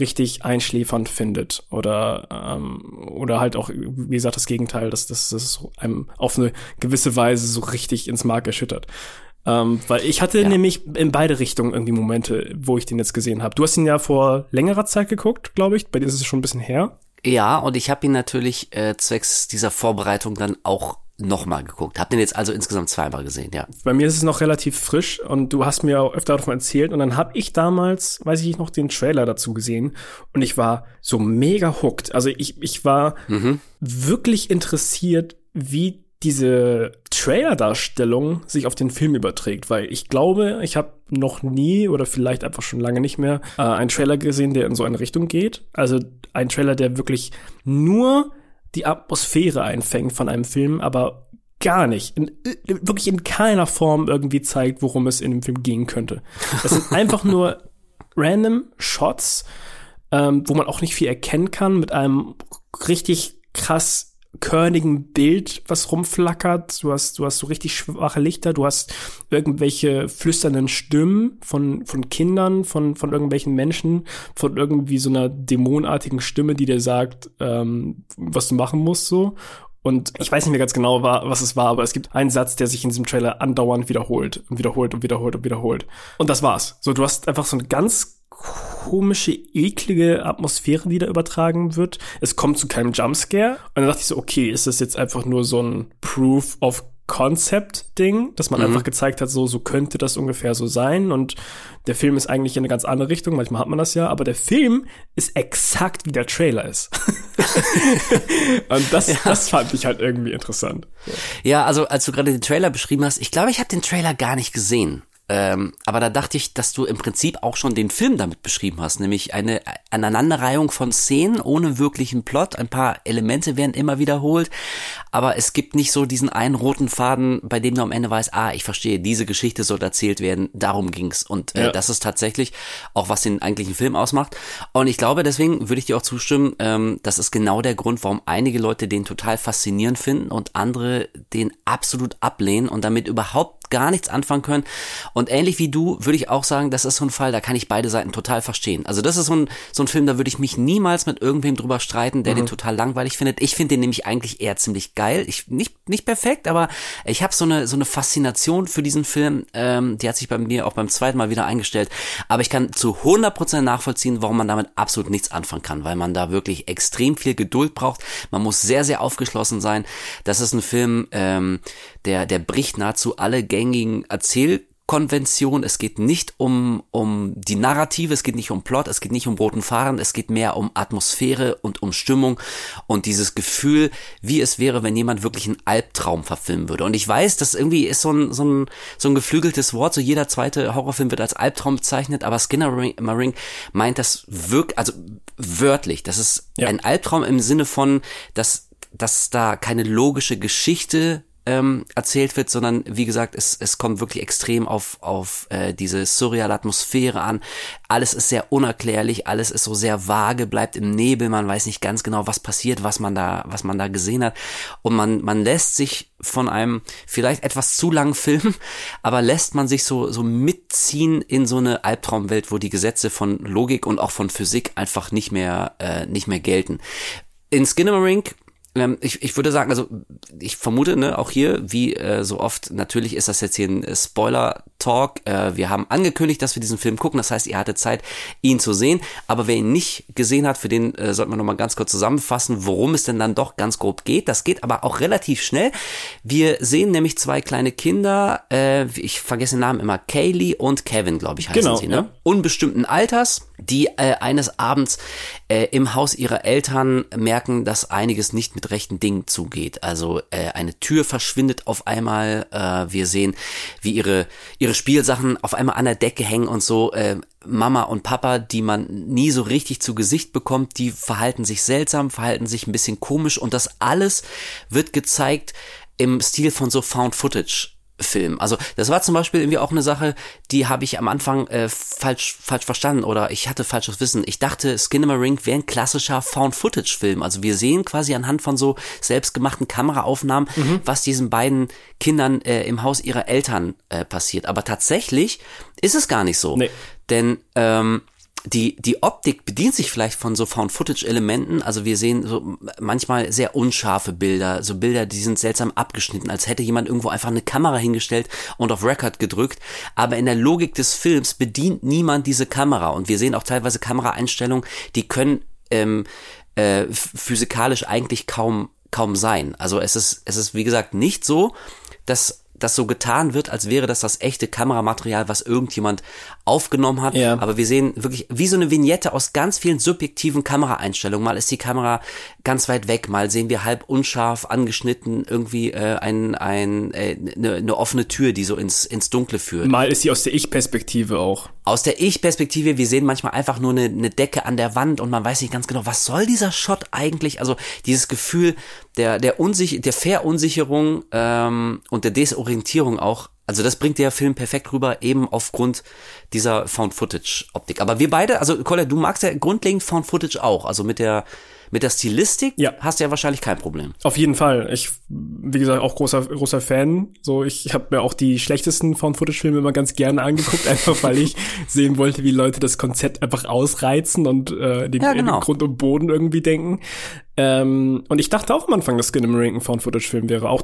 richtig einschläfernd findet oder ähm, oder halt auch wie gesagt das Gegenteil, dass das, das einem auf eine gewisse Weise so richtig ins Mark erschüttert. Ähm, weil ich hatte ja. nämlich in beide Richtungen irgendwie Momente, wo ich den jetzt gesehen habe. Du hast ihn ja vor längerer Zeit geguckt, glaube ich. Bei dir ist es schon ein bisschen her. Ja, und ich habe ihn natürlich äh, zwecks dieser Vorbereitung dann auch nochmal geguckt. Hab den jetzt also insgesamt zweimal gesehen, ja. Bei mir ist es noch relativ frisch und du hast mir auch öfter davon erzählt und dann habe ich damals, weiß ich noch, den Trailer dazu gesehen und ich war so mega hooked. Also ich, ich war mhm. wirklich interessiert, wie diese Trailer-Darstellung sich auf den Film überträgt, weil ich glaube, ich habe noch nie oder vielleicht einfach schon lange nicht mehr äh, einen Trailer gesehen, der in so eine Richtung geht. Also ein Trailer, der wirklich nur die Atmosphäre einfängt von einem Film, aber gar nicht, in, wirklich in keiner Form irgendwie zeigt, worum es in dem Film gehen könnte. Es sind einfach nur random Shots, ähm, wo man auch nicht viel erkennen kann, mit einem richtig krass körnigen Bild, was rumflackert. Du hast, du hast so richtig schwache Lichter, du hast irgendwelche flüsternden Stimmen von, von Kindern, von, von irgendwelchen Menschen, von irgendwie so einer dämonartigen Stimme, die dir sagt, ähm, was du machen musst, so. Und ich weiß nicht mehr ganz genau, was es war, aber es gibt einen Satz, der sich in diesem Trailer andauernd wiederholt und wiederholt und wiederholt und wiederholt. Und das war's. So, du hast einfach so ein ganz komische, eklige Atmosphäre, die da übertragen wird. Es kommt zu keinem Jumpscare. Und dann dachte ich so, okay, ist das jetzt einfach nur so ein Proof of Concept-Ding, dass man mhm. einfach gezeigt hat, so, so könnte das ungefähr so sein. Und der Film ist eigentlich in eine ganz andere Richtung. Manchmal hat man das ja, aber der Film ist exakt wie der Trailer ist. und das, ja. das fand ich halt irgendwie interessant. Ja, also als du gerade den Trailer beschrieben hast, ich glaube, ich habe den Trailer gar nicht gesehen. Ähm, aber da dachte ich, dass du im Prinzip auch schon den Film damit beschrieben hast, nämlich eine Aneinanderreihung von Szenen ohne wirklichen Plot. Ein paar Elemente werden immer wiederholt, aber es gibt nicht so diesen einen roten Faden, bei dem du am Ende weißt, ah, ich verstehe, diese Geschichte soll erzählt werden, darum ging's. Und äh, ja. das ist tatsächlich auch, was den eigentlichen Film ausmacht. Und ich glaube, deswegen würde ich dir auch zustimmen, ähm, das ist genau der Grund, warum einige Leute den total faszinierend finden und andere den absolut ablehnen und damit überhaupt gar nichts anfangen können. Und ähnlich wie du würde ich auch sagen, das ist so ein Fall, da kann ich beide Seiten total verstehen. Also das ist so ein, so ein Film, da würde ich mich niemals mit irgendwem drüber streiten, der mhm. den total langweilig findet. Ich finde den nämlich eigentlich eher ziemlich geil. Ich, nicht, nicht perfekt, aber ich habe so eine, so eine Faszination für diesen Film. Ähm, die hat sich bei mir auch beim zweiten Mal wieder eingestellt. Aber ich kann zu 100% nachvollziehen, warum man damit absolut nichts anfangen kann, weil man da wirklich extrem viel Geduld braucht. Man muss sehr, sehr aufgeschlossen sein. Das ist ein Film, ähm, der, der bricht nahezu alle gängigen Erzählkonventionen. Es geht nicht um, um die Narrative, es geht nicht um Plot, es geht nicht um roten Fahren, es geht mehr um Atmosphäre und um Stimmung und dieses Gefühl, wie es wäre, wenn jemand wirklich einen Albtraum verfilmen würde. Und ich weiß, das irgendwie ist so ein, so ein, so ein geflügeltes Wort, so jeder zweite Horrorfilm wird als Albtraum bezeichnet, aber Skinner Marink meint das wirklich, also wörtlich, das ist ja. ein Albtraum im Sinne von, dass dass da keine logische Geschichte ähm, erzählt wird, sondern wie gesagt, es, es kommt wirklich extrem auf, auf äh, diese surreale Atmosphäre an. Alles ist sehr unerklärlich, alles ist so sehr vage, bleibt im Nebel, man weiß nicht ganz genau, was passiert, was man da, was man da gesehen hat. Und man, man lässt sich von einem vielleicht etwas zu langen Film, aber lässt man sich so, so mitziehen in so eine Albtraumwelt, wo die Gesetze von Logik und auch von Physik einfach nicht mehr, äh, nicht mehr gelten. In Skinnamarink ähm, ich, ich würde sagen, also ich vermute, ne, auch hier, wie äh, so oft, natürlich ist das jetzt hier ein Spoiler Talk. Äh, wir haben angekündigt, dass wir diesen Film gucken. Das heißt, ihr hattet Zeit, ihn zu sehen. Aber wer ihn nicht gesehen hat, für den äh, sollten wir nochmal ganz kurz zusammenfassen, worum es denn dann doch ganz grob geht. Das geht aber auch relativ schnell. Wir sehen nämlich zwei kleine Kinder, äh, ich vergesse den Namen immer, Kaylee und Kevin, glaube ich, heißen Genau, sie, ne? ja. Unbestimmten Alters, die äh, eines Abends äh, im Haus ihrer Eltern merken, dass einiges nicht mit rechten Dingen zugeht. Also äh, eine Tür verschwindet auf einmal. Äh, wir sehen, wie ihre ihre Spielsachen auf einmal an der Decke hängen und so. Äh, Mama und Papa, die man nie so richtig zu Gesicht bekommt, die verhalten sich seltsam, verhalten sich ein bisschen komisch und das alles wird gezeigt im Stil von so Found Footage. Film. Also das war zum Beispiel irgendwie auch eine Sache, die habe ich am Anfang äh, falsch falsch verstanden oder ich hatte falsches Wissen. Ich dachte, Skinamarink wäre ein klassischer Found-Footage-Film. Also wir sehen quasi anhand von so selbstgemachten Kameraaufnahmen, was diesen beiden Kindern äh, im Haus ihrer Eltern äh, passiert. Aber tatsächlich ist es gar nicht so. Nee. Denn ähm, die, die Optik bedient sich vielleicht von so Found-Footage-Elementen. Also wir sehen so manchmal sehr unscharfe Bilder, so Bilder, die sind seltsam abgeschnitten, als hätte jemand irgendwo einfach eine Kamera hingestellt und auf Record gedrückt. Aber in der Logik des Films bedient niemand diese Kamera. Und wir sehen auch teilweise Kameraeinstellungen, die können ähm, äh, physikalisch eigentlich kaum kaum sein. Also es ist es ist wie gesagt nicht so, dass das so getan wird, als wäre das das echte Kameramaterial, was irgendjemand aufgenommen hat. Ja. Aber wir sehen wirklich wie so eine Vignette aus ganz vielen subjektiven Kameraeinstellungen. Mal ist die Kamera ganz weit weg, mal sehen wir halb unscharf angeschnitten irgendwie äh, ein, ein, äh, eine, eine offene Tür, die so ins, ins Dunkle führt. Mal ist sie aus der Ich-Perspektive auch. Aus der Ich-Perspektive, wir sehen manchmal einfach nur eine, eine Decke an der Wand und man weiß nicht ganz genau, was soll dieser Shot eigentlich? Also dieses Gefühl der, der, Unsich der Verunsicherung ähm, und der Desorientierung auch. Also das bringt der Film perfekt rüber, eben aufgrund dieser Found-Footage-Optik. Aber wir beide, also Colin, du magst ja grundlegend Found-Footage auch. Also mit der mit der Stilistik Ja. hast du ja wahrscheinlich kein Problem. Auf jeden Fall. Ich, wie gesagt, auch großer, großer Fan. So, ich habe mir auch die schlechtesten Found-Footage-Filme immer ganz gerne angeguckt, einfach weil ich sehen wollte, wie Leute das Konzept einfach ausreizen und äh, den, Ja, genau. Grund und Boden irgendwie denken. Ähm, und ich dachte auch am Anfang, dass Skinamarink ein Found-Footage-Film wäre. Auch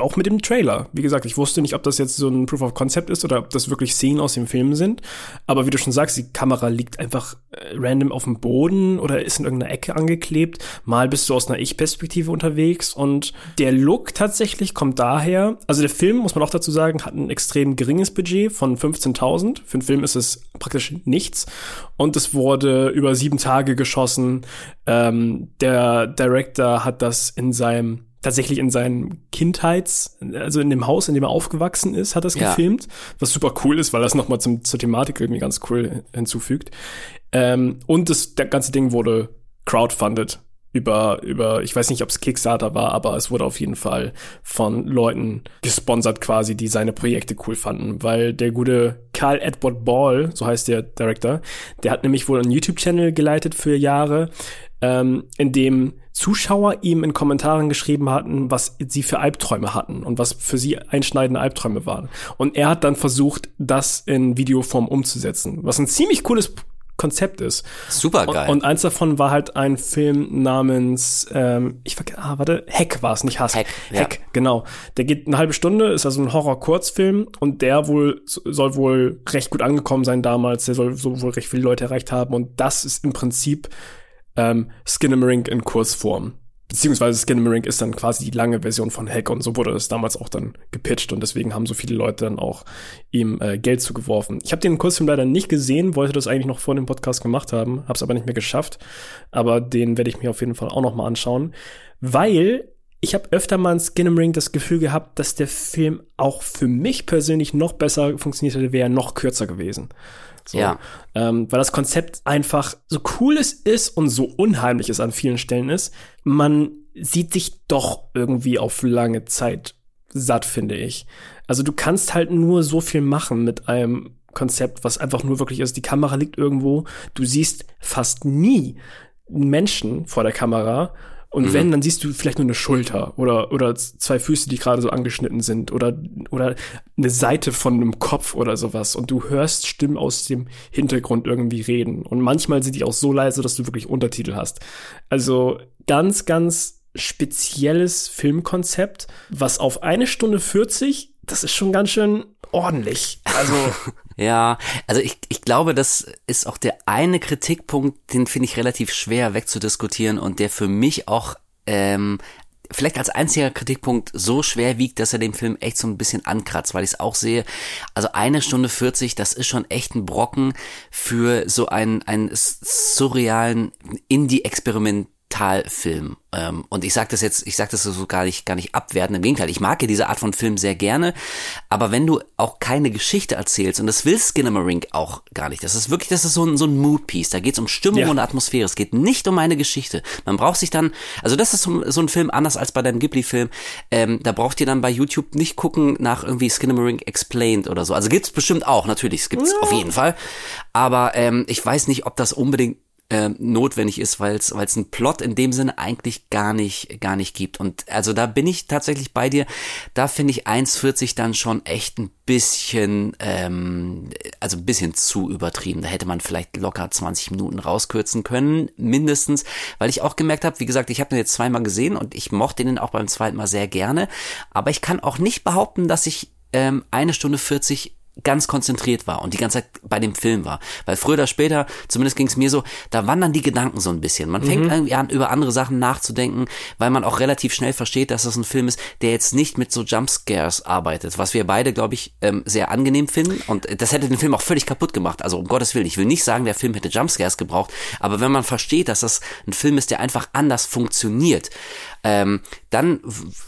auch mit dem Trailer. Wie gesagt, ich wusste nicht, ob das jetzt so ein Proof of Concept ist oder ob das wirklich Szenen aus dem Film sind. Aber wie du schon sagst, die Kamera liegt einfach äh, random auf dem Boden oder ist in irgendeiner Ecke angeklebt. Mal bist du aus einer Ich-Perspektive unterwegs und der Look tatsächlich kommt daher. Also der Film, muss man auch dazu sagen, hat ein extrem geringes Budget von 15.000. Für einen Film ist es praktisch nichts. Und es wurde über sieben Tage geschossen. Ähm, der Director hat das in seinem tatsächlich in seinem Kindheits, also in dem Haus, in dem er aufgewachsen ist, hat das Ja. gefilmt, was super cool ist, weil das nochmal zum, zur Thematik irgendwie ganz cool hinzufügt. Ähm, und das, der ganze Ding wurde crowdfunded über, über, ich weiß nicht, ob es Kickstarter war, aber es wurde auf jeden Fall von Leuten gesponsert quasi, die seine Projekte cool fanden, weil der gute Carl Edward Ball, so heißt der Director, der hat nämlich wohl einen YouTube-Channel geleitet für Jahre, ähm, in dem Zuschauer ihm in Kommentaren geschrieben hatten, was sie für Albträume hatten und was für sie einschneidende Albträume waren. Und er hat dann versucht, das in Videoform umzusetzen, was ein ziemlich cooles Konzept ist. Super geil. Und, und eins davon war halt ein Film namens, ähm, ich vergesse, ah, warte, Hack war es, nicht Hass. Hack, ja. Hack, genau. Der geht eine halbe Stunde, ist also ein Horror-Kurzfilm und der wohl soll wohl recht gut angekommen sein damals. Der soll so wohl recht viele Leute erreicht haben und das ist im Prinzip ähm, Skinamarink in Kurzform. Beziehungsweise Skinamarink ist dann quasi die lange Version von Hack und so wurde das damals auch dann gepitcht und deswegen haben so viele Leute dann auch ihm äh, Geld zugeworfen. Ich habe den Kurzfilm leider nicht gesehen, wollte das eigentlich noch vor dem Podcast gemacht haben, habe es aber nicht mehr geschafft. Aber den werde ich mir auf jeden Fall auch noch mal anschauen, weil ich habe öfter mal in Skinamarink das Gefühl gehabt, dass der Film auch für mich persönlich noch besser funktioniert hätte, wäre er noch kürzer gewesen. So. Ja. Ähm, weil das Konzept einfach so cool es ist und so unheimlich es an vielen Stellen ist, man sieht sich doch irgendwie auf lange Zeit satt, finde ich. Also du kannst halt nur so viel machen mit einem Konzept, was einfach nur wirklich ist, die Kamera liegt irgendwo, du siehst fast nie Menschen vor der Kamera und wenn, dann siehst du vielleicht nur eine Schulter oder, oder zwei Füße, die gerade so angeschnitten sind oder, oder eine Seite von einem Kopf oder sowas. Und du hörst Stimmen aus dem Hintergrund irgendwie reden. Und manchmal sind die auch so leise, dass du wirklich Untertitel hast. Also ganz, ganz spezielles Filmkonzept, was auf eine Stunde 40, das ist schon ganz schön ordentlich. Also. Ja, also ich, ich glaube, das ist auch der eine Kritikpunkt, den finde ich relativ schwer wegzudiskutieren und der für mich auch ähm, vielleicht als einziger Kritikpunkt so schwer wiegt, dass er dem Film echt so ein bisschen ankratzt, weil ich es auch sehe, also eine Stunde 40, das ist schon echt ein Brocken für so einen, einen surrealen Indie-Experiment Dokumentarfilm. Ähm, und ich sage das jetzt, ich sage das so gar nicht, gar nicht abwertend. Im Gegenteil, ich mag ja diese Art von Film sehr gerne. Aber wenn du auch keine Geschichte erzählst, und das will Skinnamarink auch gar nicht, das ist wirklich, das ist so ein, so ein Mood-Piece. Da geht es um Stimmung ja. und Atmosphäre. Es geht nicht um eine Geschichte. Man braucht sich dann, also das ist so, so ein Film anders als bei deinem Ghibli-Film. Ähm, da braucht ihr dann bei YouTube nicht gucken nach irgendwie Skinnamarink Explained oder so. Also gibt's bestimmt auch, natürlich, es gibt's ja. auf jeden Fall. Aber ähm, ich weiß nicht, ob das unbedingt äh, notwendig ist, weil es weil es einen Plot in dem Sinne eigentlich gar nicht gar nicht gibt. Und also da bin ich tatsächlich bei dir. Da finde ich 1,40 dann schon echt ein bisschen, ähm, also ein bisschen zu übertrieben. Da hätte man vielleicht locker 20 Minuten rauskürzen können, mindestens, weil ich auch gemerkt habe, wie gesagt, ich habe den jetzt zweimal gesehen und ich mochte den auch beim zweiten Mal sehr gerne. Aber ich kann auch nicht behaupten, dass ich ähm, eine Stunde 40 ganz konzentriert war und die ganze Zeit bei dem Film war. Weil früher oder später, zumindest ging es mir so, da wandern die Gedanken so ein bisschen. Man fängt mhm. irgendwie an, über andere Sachen nachzudenken, weil man auch relativ schnell versteht, dass das ein Film ist, der jetzt nicht mit so Jumpscares arbeitet, was wir beide, glaube ich, ähm, sehr angenehm finden. Und das hätte den Film auch völlig kaputt gemacht. Also um Gottes Willen, ich will nicht sagen, der Film hätte Jumpscares gebraucht, aber wenn man versteht, dass das ein Film ist, der einfach anders funktioniert, ähm, dann,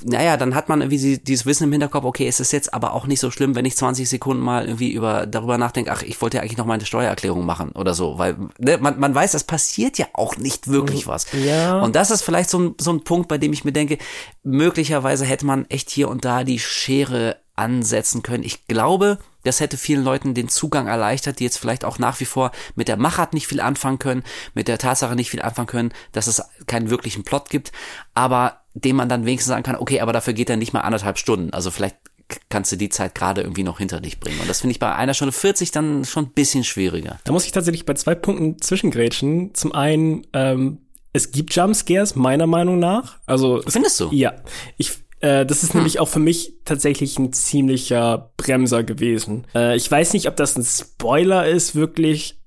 naja, dann hat man irgendwie dieses Wissen im Hinterkopf, okay, es ist jetzt aber auch nicht so schlimm, wenn ich 20 Sekunden mal irgendwie über darüber nachdenke, ach, ich wollte ja eigentlich noch meine Steuererklärung machen oder so, weil ne, man, man weiß, es passiert ja auch nicht wirklich mhm. was. Ja. Und das ist vielleicht so ein, so ein Punkt, bei dem ich mir denke, möglicherweise hätte man echt hier und da die Schere ansetzen können. Ich glaube, das hätte vielen Leuten den Zugang erleichtert, die jetzt vielleicht auch nach wie vor mit der Machart nicht viel anfangen können, mit der Tatsache nicht viel anfangen können, dass es keinen wirklichen Plot gibt, aber dem man dann wenigstens sagen kann, okay, aber dafür geht er nicht mal anderthalb Stunden. Also vielleicht kannst du die Zeit gerade irgendwie noch hinter dich bringen. Und das finde ich bei einer Stunde 40 dann schon ein bisschen schwieriger. Da muss ich tatsächlich bei zwei Punkten zwischengrätschen. Zum einen, ähm, es gibt Jumpscares, meiner Meinung nach. Also Findest du? Ja. Ich äh, das ist hm. nämlich auch für mich tatsächlich ein ziemlicher Bremser gewesen. Äh, ich weiß nicht, ob das ein Spoiler ist, wirklich,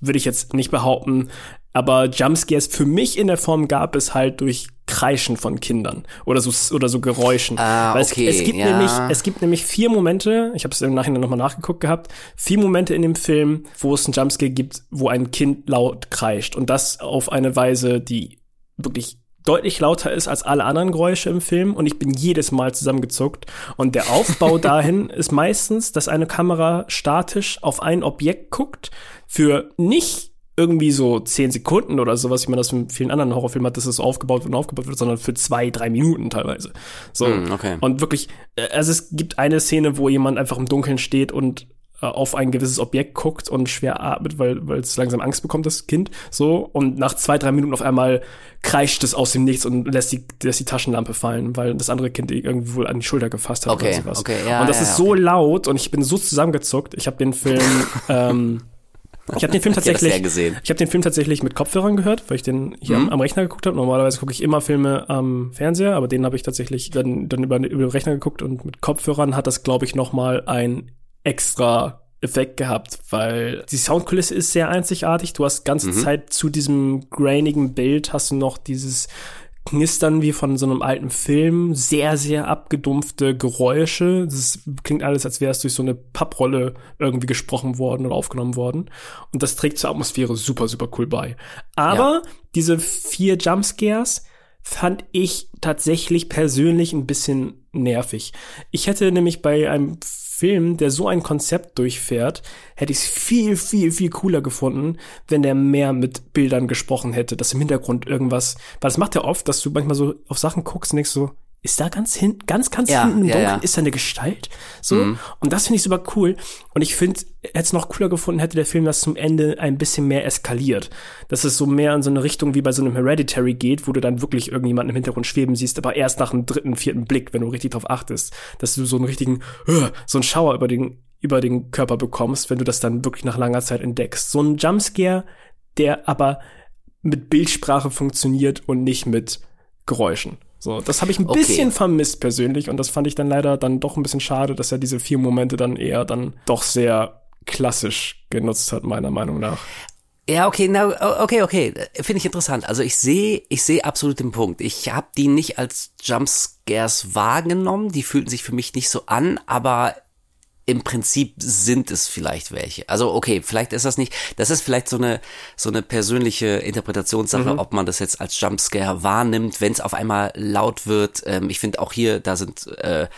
würde ich jetzt nicht behaupten. Aber Jumpscares für mich in der Form gab es halt durch Kreischen von Kindern oder so oder so Geräuschen. Ah, Weil okay, es, es gibt ja. nämlich es gibt nämlich vier Momente. Ich habe es im Nachhinein nochmal nachgeguckt gehabt. Vier Momente in dem Film, wo es einen Jumpscare gibt, wo ein Kind laut kreischt und das auf eine Weise, die wirklich deutlich lauter ist als alle anderen Geräusche im Film und ich bin jedes Mal zusammengezuckt. Und der Aufbau dahin ist meistens, dass eine Kamera statisch auf ein Objekt guckt, für nicht irgendwie so zehn Sekunden oder sowas, wie man das in vielen anderen Horrorfilmen hat, dass es aufgebaut wird und aufgebaut wird, sondern für zwei, drei Minuten teilweise. So. Mm, okay. Und wirklich, äh, also es gibt eine Szene, wo jemand einfach im Dunkeln steht und auf ein gewisses Objekt guckt und schwer atmet, weil weil es langsam Angst bekommt, das Kind. So und nach zwei drei Minuten auf einmal kreischt es aus dem Nichts und lässt die lässt die Taschenlampe fallen, weil das andere Kind irgendwie wohl an die Schulter gefasst hat okay, oder sowas. Okay, ja, und das ja, ist ja, so laut und ich bin so zusammengezuckt. Ich habe den Film ähm, ich habe den Film tatsächlich, ich habe den Film tatsächlich mit Kopfhörern gehört, weil ich den hier mhm. am, am, Rechner geguckt habe. Normalerweise gucke ich immer Filme am Fernseher, aber den habe ich tatsächlich dann, dann über, über den Rechner geguckt und mit Kopfhörern hat das, glaube ich, noch mal ein extra Effekt gehabt, weil die Soundkulisse ist sehr einzigartig. Du hast ganze mhm. Zeit zu diesem grainigen Bild hast du noch dieses Knistern wie von so einem alten Film, sehr, sehr abgedumpfte Geräusche. Das klingt alles, als wäre es durch so eine Papprolle irgendwie gesprochen worden oder aufgenommen worden. Und das trägt zur Atmosphäre super, super cool bei. Aber ja. diese vier Jumpscares fand ich tatsächlich persönlich ein bisschen nervig. Ich hätte nämlich bei einem Film, der so ein Konzept durchfährt, hätte ich es viel, viel, viel cooler gefunden, wenn der mehr mit Bildern gesprochen hätte, dass im Hintergrund irgendwas, weil das macht ja oft, dass du manchmal so auf Sachen guckst und denkst so, ist da ganz hinten, ganz, ganz ja, hinten im Dunkeln, ja, ja. ist da eine Gestalt? So. Mhm. Und das finde ich super cool. Und ich finde, hätte es noch cooler gefunden, hätte der Film das zum Ende ein bisschen mehr eskaliert. Dass es so mehr in so eine Richtung wie bei so einem Hereditary geht, wo du dann wirklich irgendjemanden im Hintergrund schweben siehst, aber erst nach dem dritten, vierten Blick, wenn du richtig drauf achtest, dass du so einen richtigen, so einen Schauer über den, über den Körper bekommst, wenn du das dann wirklich nach langer Zeit entdeckst. So ein Jumpscare, der aber mit Bildsprache funktioniert und nicht mit Geräuschen. So, das habe ich ein okay. bisschen vermisst persönlich und das fand ich dann leider dann doch ein bisschen schade, dass er diese vier Momente dann eher dann doch sehr klassisch genutzt hat, meiner Meinung nach. Ja, okay, na, okay, okay, finde ich interessant. Also ich sehe, ich sehe absolut den Punkt. Ich habe die nicht als Jumpscares wahrgenommen, die fühlten sich für mich nicht so an, aber im Prinzip sind es vielleicht welche. Also okay, vielleicht ist das nicht, das ist vielleicht so eine so eine persönliche Interpretationssache, mhm. ob man das jetzt als Jumpscare wahrnimmt, wenn es auf einmal laut wird. Ähm, ich finde auch hier, da sind äh,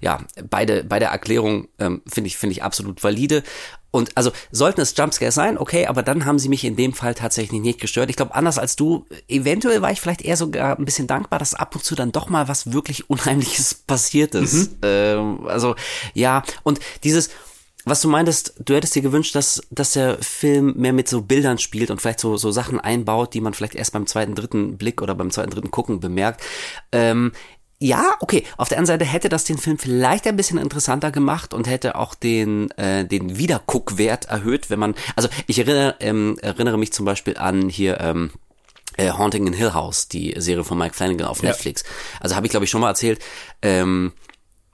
ja beide beide Erklärungen ähm, finde ich finde ich absolut valide. Und also sollten es Jumpscares sein, okay, aber dann haben sie mich in dem Fall tatsächlich nicht gestört. Ich glaube, anders als du, eventuell war ich vielleicht eher sogar ein bisschen dankbar, dass ab und zu dann doch mal was wirklich Unheimliches passiert ist. Mhm. Ähm, also ja, und dieses, was du meintest, du hättest dir gewünscht, dass, dass der Film mehr mit so Bildern spielt und vielleicht so, so Sachen einbaut, die man vielleicht erst beim zweiten, dritten Blick oder beim zweiten, dritten Gucken bemerkt. Ähm, ja, okay. Auf der anderen Seite hätte das den Film vielleicht ein bisschen interessanter gemacht und hätte auch den äh, den Wiederguckwert erhöht, wenn man. Also ich erinnere, ähm, erinnere mich zum Beispiel an hier. Ähm, äh, Haunting in Hill House, die Serie von Mike Flanagan auf Netflix. Ja. Also habe ich glaube ich schon mal erzählt. Ähm,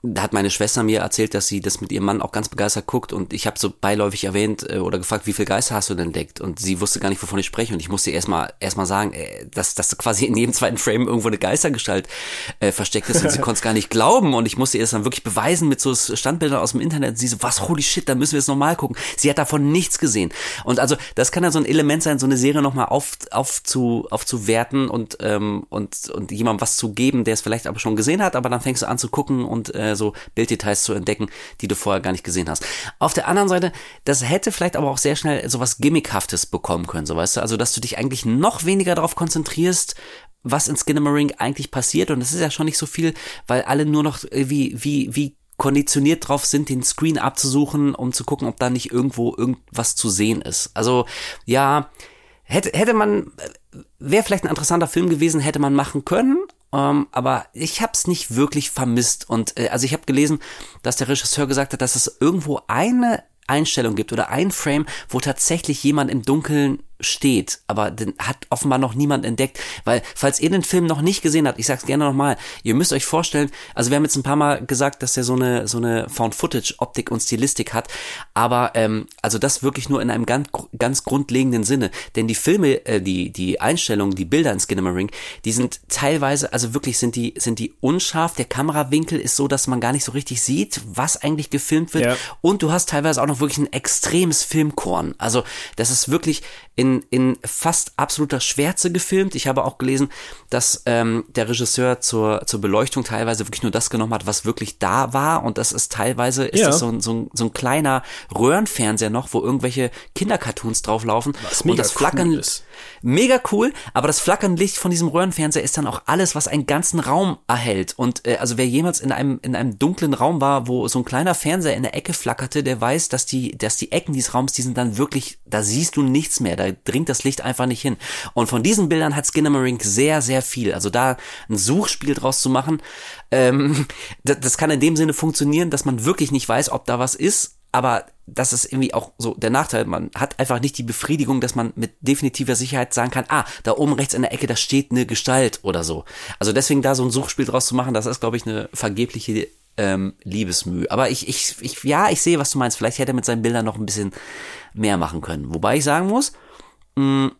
da hat meine Schwester mir erzählt, dass sie das mit ihrem Mann auch ganz begeistert guckt und ich habe so beiläufig erwähnt äh, oder gefragt, wie viele Geister hast du denn entdeckt? Und sie wusste gar nicht, wovon ich spreche und ich musste erstmal erstmal sagen, äh, dass dass quasi in jedem zweiten Frame irgendwo eine Geistergestalt äh, versteckt ist und sie konnte es gar nicht glauben und ich musste ihr das dann wirklich beweisen mit so Standbildern aus dem Internet. Und sie so, was holy shit, da müssen wir es nochmal gucken. Sie hat davon nichts gesehen. Und also das kann ja so ein Element sein, so eine Serie nochmal auf, auf zu, aufzuwerten und ähm, und und jemandem was zu geben, der es vielleicht aber schon gesehen hat, aber dann fängst du an zu gucken und äh, so Bilddetails Details zu entdecken, die du vorher gar nicht gesehen hast. Auf der anderen Seite, das hätte vielleicht aber auch sehr schnell sowas Gimmickhaftes bekommen können, so weißt du, also dass du dich eigentlich noch weniger darauf konzentrierst, was in Skinamarink eigentlich passiert und das ist ja schon nicht so viel, weil alle nur noch wie wie wie konditioniert drauf sind, den Screen abzusuchen, um zu gucken, ob da nicht irgendwo irgendwas zu sehen ist. Also ja, hätte hätte man wäre vielleicht ein interessanter Film gewesen, hätte man machen können, ähm, aber ich habe es nicht wirklich vermisst. Und äh, also ich habe gelesen, dass der Regisseur gesagt hat, dass es irgendwo eine Einstellung gibt oder ein Frame, wo tatsächlich jemand im Dunkeln steht, aber den hat offenbar noch niemand entdeckt, weil falls ihr den Film noch nicht gesehen habt, ich sag's gerne nochmal, ihr müsst euch vorstellen, also wir haben jetzt ein paar Mal gesagt, dass er so eine so eine Found Footage Optik und Stilistik hat, aber ähm, also das wirklich nur in einem ganz ganz grundlegenden Sinne, denn die Filme, äh, die die Einstellungen, die Bilder in Skinamarink, die sind teilweise, also wirklich sind die sind die unscharf, der Kamerawinkel ist so, dass man gar nicht so richtig sieht, was eigentlich gefilmt wird ja. und du hast teilweise auch noch wirklich ein extremes Filmkorn, also das ist wirklich in, in fast absoluter Schwärze gefilmt. Ich habe auch gelesen, dass ähm, der Regisseur zur, zur Beleuchtung teilweise wirklich nur das genommen hat, was wirklich da war. Und das ist teilweise ist ja. das so, ein, so, ein, so ein kleiner Röhrenfernseher noch, wo irgendwelche Kindercartoons drauflaufen. Was und das Flackern cool ist. Mega cool, aber das flackernde Licht von diesem Röhrenfernseher ist dann auch alles, was einen ganzen Raum erhält. Und äh, also wer jemals in einem, in einem dunklen Raum war, wo so ein kleiner Fernseher in der Ecke flackerte, der weiß, dass die, dass die Ecken dieses Raums, die sind dann wirklich, da siehst du nichts mehr. Da dringt das Licht einfach nicht hin. Und von diesen Bildern hat Skinamarink sehr, sehr viel. Also da ein Suchspiel draus zu machen, ähm, das, das kann in dem Sinne funktionieren, dass man wirklich nicht weiß, ob da was ist, aber das ist irgendwie auch so der Nachteil. Man hat einfach nicht die Befriedigung, dass man mit definitiver Sicherheit sagen kann, ah, da oben rechts in der Ecke, da steht eine Gestalt oder so. Also deswegen da so ein Suchspiel draus zu machen, das ist, glaube ich, eine vergebliche ähm, Liebesmühe. Aber ich, ich, ich, ja, ich sehe, was du meinst. Vielleicht hätte er mit seinen Bildern noch ein bisschen mehr machen können. Wobei ich sagen muss, mh, mm,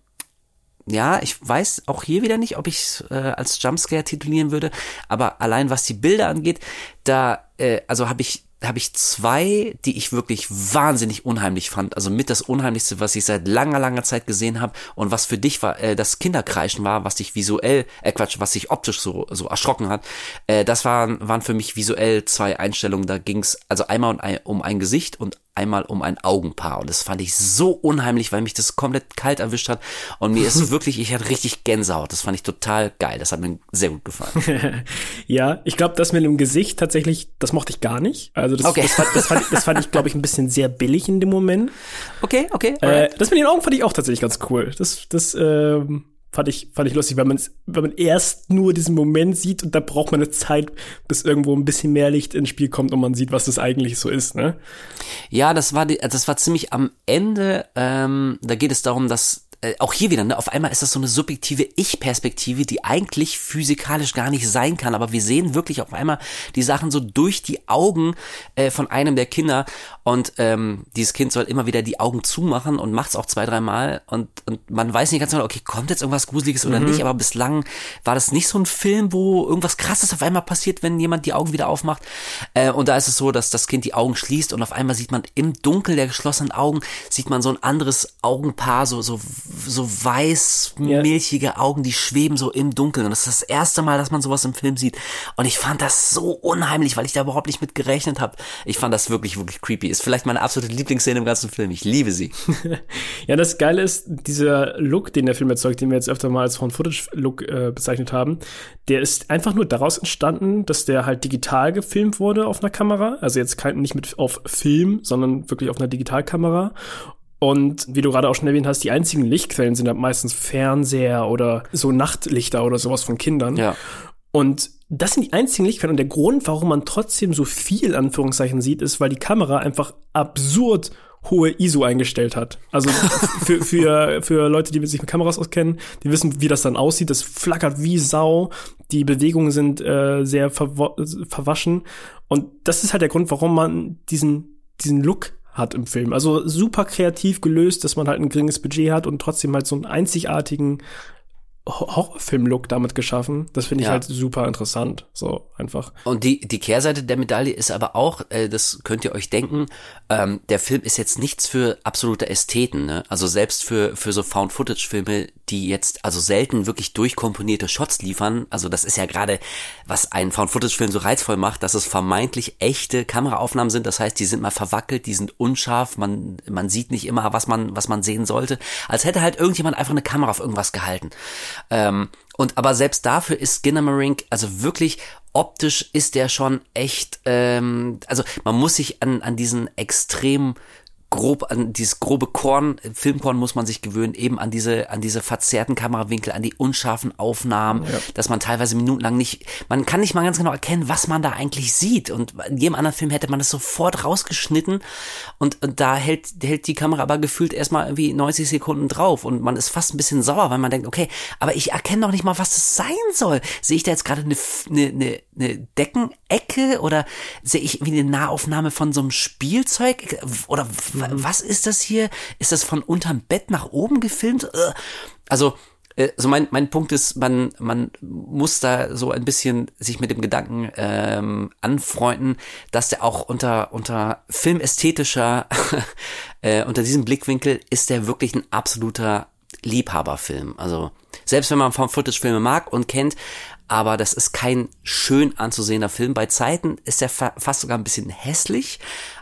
ja, ich weiß auch hier wieder nicht, ob ich es äh, als Jumpscare titulieren würde, aber allein was die Bilder angeht, da, äh, also habe ich habe ich zwei, die ich wirklich wahnsinnig unheimlich fand. Also mit das Unheimlichste, was ich seit langer, langer Zeit gesehen habe und was für dich war, äh, das Kinderkreischen war, was dich visuell, äh Quatsch, was sich optisch so, so erschrocken hat. Äh, das waren, waren für mich visuell zwei Einstellungen. Da ging's also einmal um ein, um ein Gesicht und einmal um ein Augenpaar. Und das fand ich so unheimlich, weil mich das komplett kalt erwischt hat. Und mir ist wirklich, ich hatte richtig Gänsehaut. Das fand ich total geil. Das hat mir sehr gut gefallen. ja, ich glaube, das mit dem Gesicht tatsächlich, das mochte ich gar nicht. Also das, okay. das, fand, das, fand, das fand ich, glaube ich, ein bisschen sehr billig in dem Moment. Okay, okay. Äh, das mit den Augen fand ich auch tatsächlich ganz cool. Das, das, ähm fand ich, fand ich lustig, weil man, wenn man erst nur diesen Moment sieht und da braucht man eine Zeit, bis irgendwo ein bisschen mehr Licht ins Spiel kommt und man sieht, was das eigentlich so ist, ne? Ja, das war die, das war ziemlich am Ende, ähm, da geht es darum, dass äh, auch hier wieder, ne, auf einmal ist das so eine subjektive Ich-Perspektive, die eigentlich physikalisch gar nicht sein kann, aber wir sehen wirklich auf einmal die Sachen so durch die Augen äh, von einem der Kinder und ähm, dieses Kind soll immer wieder die Augen zumachen und macht es auch zwei, dreimal und, und man weiß nicht ganz genau, okay, kommt jetzt irgendwas Gruseliges oder mhm. nicht, aber bislang war das nicht so ein Film, wo irgendwas krasses auf einmal passiert, wenn jemand die Augen wieder aufmacht äh, und da ist es so, dass das Kind die Augen schließt und auf einmal sieht man im Dunkel der geschlossenen Augen, sieht man so ein anderes Augenpaar, so, so so weiß, milchige. Augen, die schweben so im Dunkeln. Und das ist das erste Mal, dass man sowas im Film sieht. Und ich fand das so unheimlich, weil ich da überhaupt nicht mit gerechnet habe. Ich fand das wirklich, wirklich creepy. Ist vielleicht meine absolute Lieblingsszene im ganzen Film. Ich liebe sie. ja, das Geile ist, dieser Look, den der Film erzeugt, den wir jetzt öfter mal als Found-Footage-Look äh, bezeichnet haben, der ist einfach nur daraus entstanden, dass der halt digital gefilmt wurde auf einer Kamera. Also jetzt kein, nicht mit auf Film, sondern wirklich auf einer Digitalkamera. Und wie du gerade auch schon erwähnt hast, die einzigen Lichtquellen sind halt meistens Fernseher oder so Nachtlichter oder sowas von Kindern. Ja. Und das sind die einzigen Lichtquellen. Und der Grund, warum man trotzdem so viel Anführungszeichen sieht, ist, weil die Kamera einfach absurd hohe ISO eingestellt hat. Also für, für, für Leute, die sich mit Kameras auskennen, die wissen, wie das dann aussieht. Das flackert wie Sau. Die Bewegungen sind äh, sehr verwaschen. Und das ist halt der Grund, warum man diesen, diesen Look hat im Film. Also super kreativ gelöst, dass man halt ein geringes Budget hat und trotzdem halt so einen einzigartigen Horrorfilm-Look damit geschaffen. Das finde ich ja. halt super interessant. So einfach. Und die, die Kehrseite der Medaille ist aber auch, äh, das könnt ihr euch denken, ähm, der Film ist jetzt nichts für absolute Ästheten. Ne? Also selbst für, für so Found-Footage-Filme, die jetzt also selten wirklich durchkomponierte Shots liefern. Also das ist ja gerade, was einen Found-Footage-Film so reizvoll macht, dass es vermeintlich echte Kameraaufnahmen sind. Das heißt, die sind mal verwackelt, die sind unscharf, man, man sieht nicht immer, was man, was man sehen sollte. Als hätte halt irgendjemand einfach eine Kamera auf irgendwas gehalten. Ähm, und aber selbst dafür ist Skinnamarink, also wirklich optisch ist der schon echt, ähm, also man muss sich an, an diesen extrem grob an dieses grobe Korn, Filmkorn muss man sich gewöhnen, eben an diese, an diese verzerrten Kamerawinkel, an die unscharfen Aufnahmen, ja. dass man teilweise minutenlang nicht, man kann nicht mal ganz genau erkennen, was man da eigentlich sieht. Und in jedem anderen Film hätte man das sofort rausgeschnitten und, und da hält, hält die Kamera aber gefühlt erstmal irgendwie 90 Sekunden drauf und man ist fast ein bisschen sauer, weil man denkt, okay, aber ich erkenne doch nicht mal, was das sein soll. Sehe ich da jetzt gerade eine, eine, eine, eine Deckenecke oder sehe ich wie eine Nahaufnahme von so einem Spielzeug oder Mhm. was ist das hier? Ist das von unterm Bett nach oben gefilmt? Äh, also, also mein, mein Punkt ist, man, man muss da so ein bisschen sich mit dem Gedanken ähm, anfreunden, dass der auch unter, unter filmästhetischer, äh, unter diesem Blickwinkel ist der wirklich ein absoluter Liebhaberfilm. Also selbst wenn man vom Footage-Filme mag und kennt, aber das ist kein schön anzusehender Film. Bei Zeiten ist der fast sogar ein bisschen hässlich,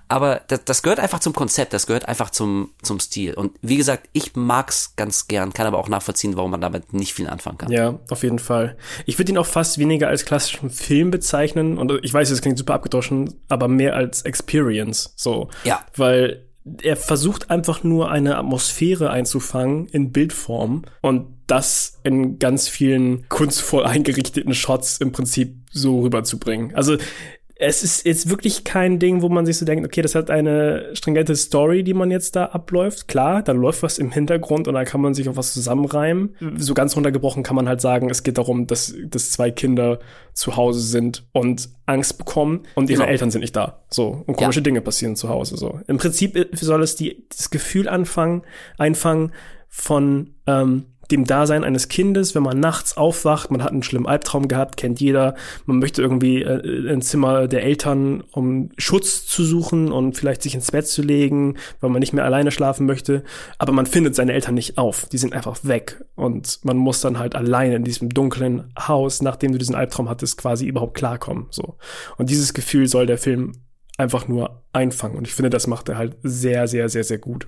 aber das, das gehört einfach zum Konzept, das gehört einfach zum, zum Stil. Und wie gesagt, ich mag's ganz gern, kann aber auch nachvollziehen, warum man damit nicht viel anfangen kann. Ja, auf jeden Fall. Ich würde ihn auch fast weniger als klassischen Film bezeichnen. Und ich weiß, das klingt super abgedroschen, aber mehr als Experience. So. Ja. Weil er versucht einfach nur eine Atmosphäre einzufangen in Bildform und das in ganz vielen kunstvoll eingerichteten Shots im Prinzip so rüberzubringen. Also es ist jetzt wirklich kein Ding, wo man sich so denkt, okay, das hat eine stringente Story, die man jetzt da abläuft. Klar, da läuft was im Hintergrund und da kann man sich auf was zusammenreimen. So ganz runtergebrochen kann man halt sagen, es geht darum, dass, dass zwei Kinder zu Hause sind und Angst bekommen und ihre genau. Eltern sind nicht da. So. Und komische ja. Dinge passieren zu Hause. So. Im Prinzip soll es die, das Gefühl anfangen, einfangen von, ähm, dem Dasein eines Kindes, wenn man nachts aufwacht, man hat einen schlimmen Albtraum gehabt, kennt jeder, man möchte irgendwie äh, ein Zimmer der Eltern, um Schutz zu suchen und vielleicht sich ins Bett zu legen, weil man nicht mehr alleine schlafen möchte, aber man findet seine Eltern nicht auf, die sind einfach weg. Und man muss dann halt alleine in diesem dunklen Haus, nachdem du diesen Albtraum hattest, quasi überhaupt klarkommen, so. Und dieses Gefühl soll der Film einfach nur einfangen. Und ich finde, das macht er halt sehr, sehr, sehr, sehr gut.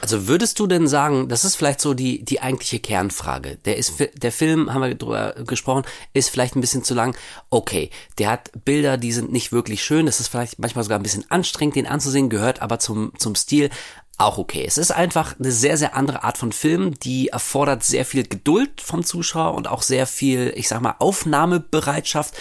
Also würdest du denn sagen, das ist vielleicht so die, die eigentliche Kernfrage. Der ist, der Film, haben wir drüber gesprochen, ist vielleicht ein bisschen zu lang. Okay, der hat Bilder, die sind nicht wirklich schön. Das ist vielleicht manchmal sogar ein bisschen anstrengend, den anzusehen, gehört aber zum, zum Stil. Auch okay. Es ist einfach eine sehr, sehr andere Art von Film, die erfordert sehr viel Geduld vom Zuschauer und auch sehr viel, ich sag mal, Aufnahmebereitschaft.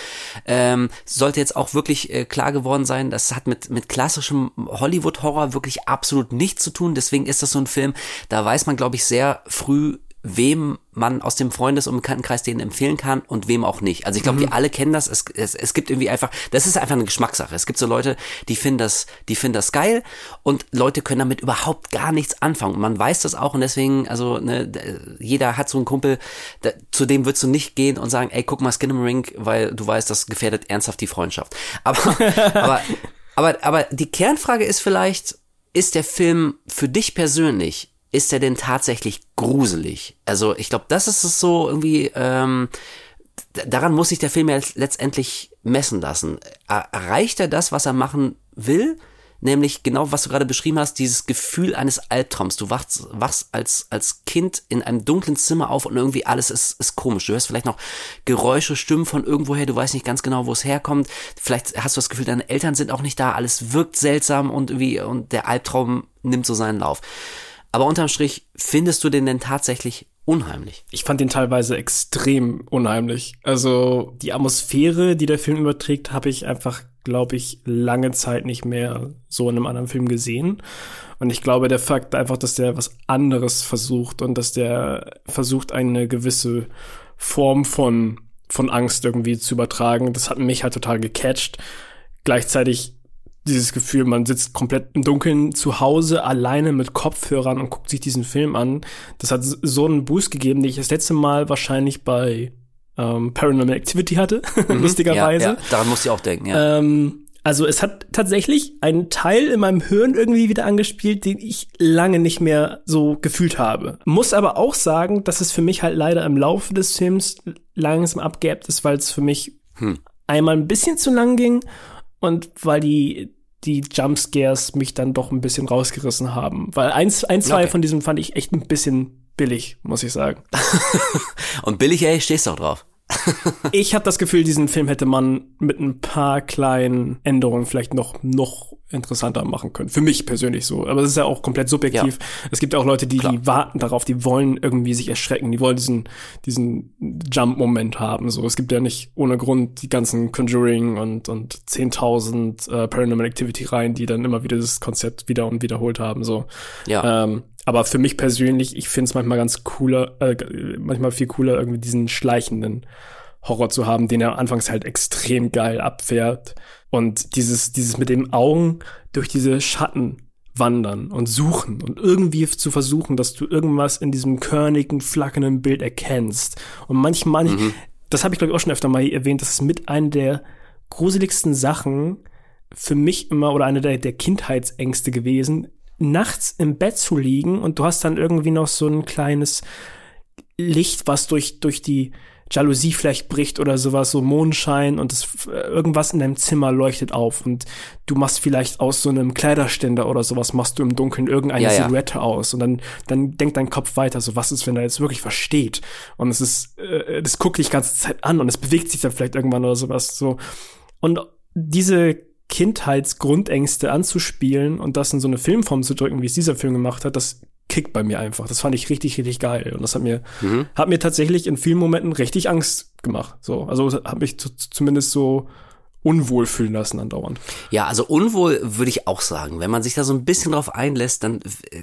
Ähm, sollte jetzt auch wirklich äh, klar geworden sein, das hat mit, mit klassischem Hollywood-Horror wirklich absolut nichts zu tun. Deswegen ist das so ein Film, da weiß man, glaube ich, sehr früh, wem man aus dem Freundes- und Bekanntenkreis den empfehlen kann und wem auch nicht. Also ich glaube, mhm. wir alle kennen das. Es, es, es gibt irgendwie einfach, das ist einfach eine Geschmackssache. Es gibt so Leute, die finden das, die finden das geil und Leute können damit überhaupt gar nichts anfangen. Und man weiß das auch und deswegen, also ne, jeder hat so einen Kumpel, da, zu dem würdest du nicht gehen und sagen, ey, guck mal Skin Ring, weil du weißt, das gefährdet ernsthaft die Freundschaft. Aber, aber, aber, aber die Kernfrage ist vielleicht, ist der Film für dich persönlich ist er denn tatsächlich gruselig? Also ich glaube, das ist es so irgendwie, ähm, daran muss sich der Film ja letztendlich messen lassen. Erreicht er das, was er machen will? Nämlich genau, was du gerade beschrieben hast, dieses Gefühl eines Albtraums. Du wachst, wachst als, als Kind in einem dunklen Zimmer auf und irgendwie alles ist, ist komisch. Du hörst vielleicht noch Geräusche, Stimmen von irgendwoher, du weißt nicht ganz genau, wo es herkommt. Vielleicht hast du das Gefühl, deine Eltern sind auch nicht da, alles wirkt seltsam und irgendwie, und der Albtraum nimmt so seinen Lauf. Aber unterm Strich, findest du den denn tatsächlich unheimlich? Ich fand den teilweise extrem unheimlich. Also die Atmosphäre, die der Film überträgt, habe ich einfach, glaube ich, lange Zeit nicht mehr so in einem anderen Film gesehen. Und ich glaube, der Fakt einfach, dass der was anderes versucht und dass der versucht, eine gewisse Form von, von Angst irgendwie zu übertragen, das hat mich halt total gecatcht. Gleichzeitig dieses Gefühl, man sitzt komplett im Dunkeln zu Hause alleine mit Kopfhörern und guckt sich diesen Film an. Das hat so einen Boost gegeben, den ich das letzte Mal wahrscheinlich bei ähm, Paranormal Activity hatte, mhm, lustigerweise. Ja, ja, daran musste ich auch denken, ja. Ähm, also es hat tatsächlich einen Teil in meinem Hirn irgendwie wieder angespielt, den ich lange nicht mehr so gefühlt habe. Muss aber auch sagen, dass es für mich halt leider im Laufe des Films langsam abgeebt ist, weil es für mich hm. einmal ein bisschen zu lang ging und weil die die Jumpscares mich dann doch ein bisschen rausgerissen haben. Weil eins, ein zwei okay. von diesem fand ich echt ein bisschen billig, muss ich sagen. und billig, ey, stehst du auch drauf ich habe das Gefühl, diesen Film hätte man mit ein paar kleinen Änderungen vielleicht noch noch interessanter machen können. Für mich persönlich so. Aber es ist ja auch komplett subjektiv. Ja. Es gibt auch Leute, die, die warten darauf, die wollen irgendwie sich erschrecken, die wollen diesen diesen Jump-Moment haben. So, es gibt ja nicht ohne Grund die ganzen Conjuring und und 10.000 äh, Paranormal Activity Reihen, die dann immer wieder das Konzept wieder und wiederholt haben. So. Ja. Ähm, aber für mich persönlich, ich finde es manchmal ganz cooler, äh, manchmal viel cooler, irgendwie diesen schleichenden Horror zu haben, den er anfangs halt extrem geil abfährt. Und dieses, dieses mit den Augen durch diese Schatten wandern und suchen und irgendwie zu versuchen, dass du irgendwas in diesem körnigen, flackernden Bild erkennst. Und manchmal, mhm. das habe ich glaube ich auch schon öfter mal erwähnt, das ist mit einer der gruseligsten Sachen für mich immer oder eine der, der Kindheitsängste gewesen, nachts im Bett zu liegen und du hast dann irgendwie noch so ein kleines Licht, was durch, durch die Jalousie vielleicht bricht oder sowas, so Mondschein und das, irgendwas in deinem Zimmer leuchtet auf und du machst vielleicht aus so einem Kleiderständer oder sowas, machst du im Dunkeln irgendeine ja, ja. Silhouette aus und dann, dann denkt dein Kopf weiter, so was ist, wenn er jetzt wirklich versteht und es ist, äh, das guckt dich die ganze Zeit an und es bewegt sich dann vielleicht irgendwann oder sowas, so. Und diese Kindheitsgrundängste anzuspielen und das in so eine Filmform zu drücken, wie es dieser Film gemacht hat, das kickt bei mir einfach. Das fand ich richtig, richtig geil. Und das hat mir, mhm. hat mir tatsächlich in vielen Momenten richtig Angst gemacht. So, also hat mich zumindest so unwohl fühlen lassen andauernd. Ja, also unwohl würde ich auch sagen. Wenn man sich da so ein bisschen drauf einlässt, dann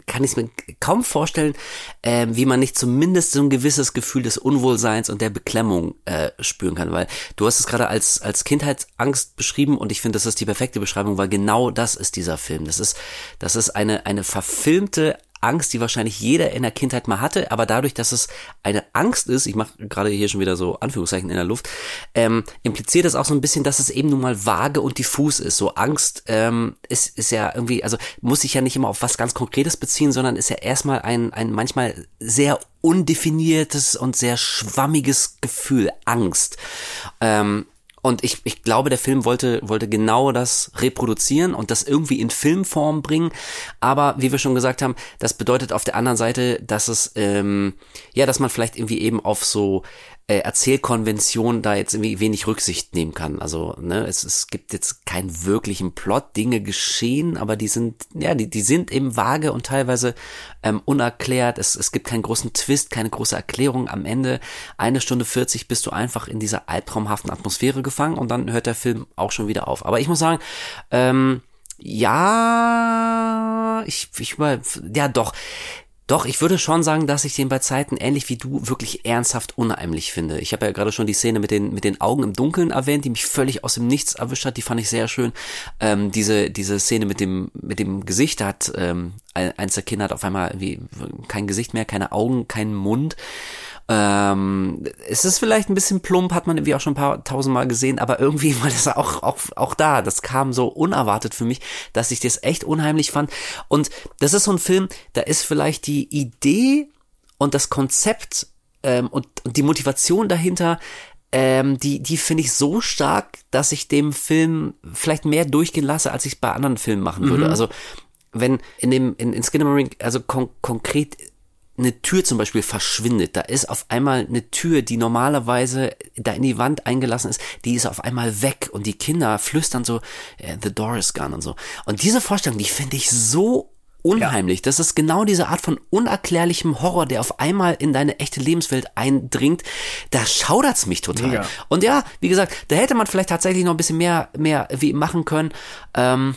kann ich es mir kaum vorstellen, äh, wie man nicht zumindest so ein gewisses Gefühl des Unwohlseins und der Beklemmung äh, spüren kann. Weil du hast es gerade als, als Kindheitsangst beschrieben und ich finde, das ist die perfekte Beschreibung, weil genau das ist dieser Film. Das ist, das ist eine, eine verfilmte Angst, die wahrscheinlich jeder in der Kindheit mal hatte, aber dadurch, dass es eine Angst ist, ich mache gerade hier schon wieder so Anführungszeichen in der Luft, ähm, impliziert es auch so ein bisschen, dass es eben nun mal vage und diffus ist. So Angst ähm, ist, ist ja irgendwie, also muss sich ja nicht immer auf was ganz Konkretes beziehen, sondern ist ja erstmal ein, ein manchmal sehr undefiniertes und sehr schwammiges Gefühl, Angst. Ähm, und ich, ich glaube, der Film wollte, wollte genau das reproduzieren und das irgendwie in Filmform bringen. Aber wie wir schon gesagt haben, das bedeutet auf der anderen Seite, dass es, ähm, ja, dass man vielleicht irgendwie eben auf so äh, Erzählkonvention da jetzt irgendwie wenig Rücksicht nehmen kann. Also, ne, es, es gibt jetzt keinen wirklichen Plot, Dinge geschehen, aber die sind, ja, die, die sind eben vage und teilweise ähm, unerklärt. Es, es gibt keinen großen Twist, keine große Erklärung. Am Ende, eine Stunde 40, bist du einfach in dieser albtraumhaften Atmosphäre gefangen und dann hört der Film auch schon wieder auf. Aber ich muss sagen, ähm, ja, ich, ich mal, ja doch. Doch, ich würde schon sagen, dass ich den bei Zeiten ähnlich wie du wirklich ernsthaft unheimlich finde. Ich habe ja gerade schon die Szene mit den mit den Augen im Dunkeln erwähnt, die mich völlig aus dem Nichts erwischt hat. Die fand ich sehr schön. Ähm, diese diese Szene mit dem mit dem Gesicht hat ähm, eins der Kinder hat auf einmal wie kein Gesicht mehr, keine Augen, keinen Mund. Ähm, es ist vielleicht ein bisschen plump, hat man irgendwie auch schon ein paar tausendmal gesehen, aber irgendwie war das auch, auch, auch da. Das kam so unerwartet für mich, dass ich das echt unheimlich fand. Und das ist so ein Film, da ist vielleicht die Idee und das Konzept ähm, und, und die Motivation dahinter ähm, die, die finde ich so stark, dass ich dem Film vielleicht mehr durchgehen lasse, als ich es bei anderen Filmen machen würde. Mhm. Also wenn in dem in, in Skinamarink, also kon konkret eine Tür zum Beispiel verschwindet, da ist auf einmal eine Tür, die normalerweise da in die Wand eingelassen ist, die ist auf einmal weg und die Kinder flüstern so, the door is gone und so. Und diese Vorstellung, die finde ich so unheimlich. Ja. Das ist genau diese Art von unerklärlichem Horror, der auf einmal in deine echte Lebenswelt eindringt. Da schaudert's mich total. Mega. Und ja, wie gesagt, da hätte man vielleicht tatsächlich noch ein bisschen mehr, mehr wie machen können. Ähm,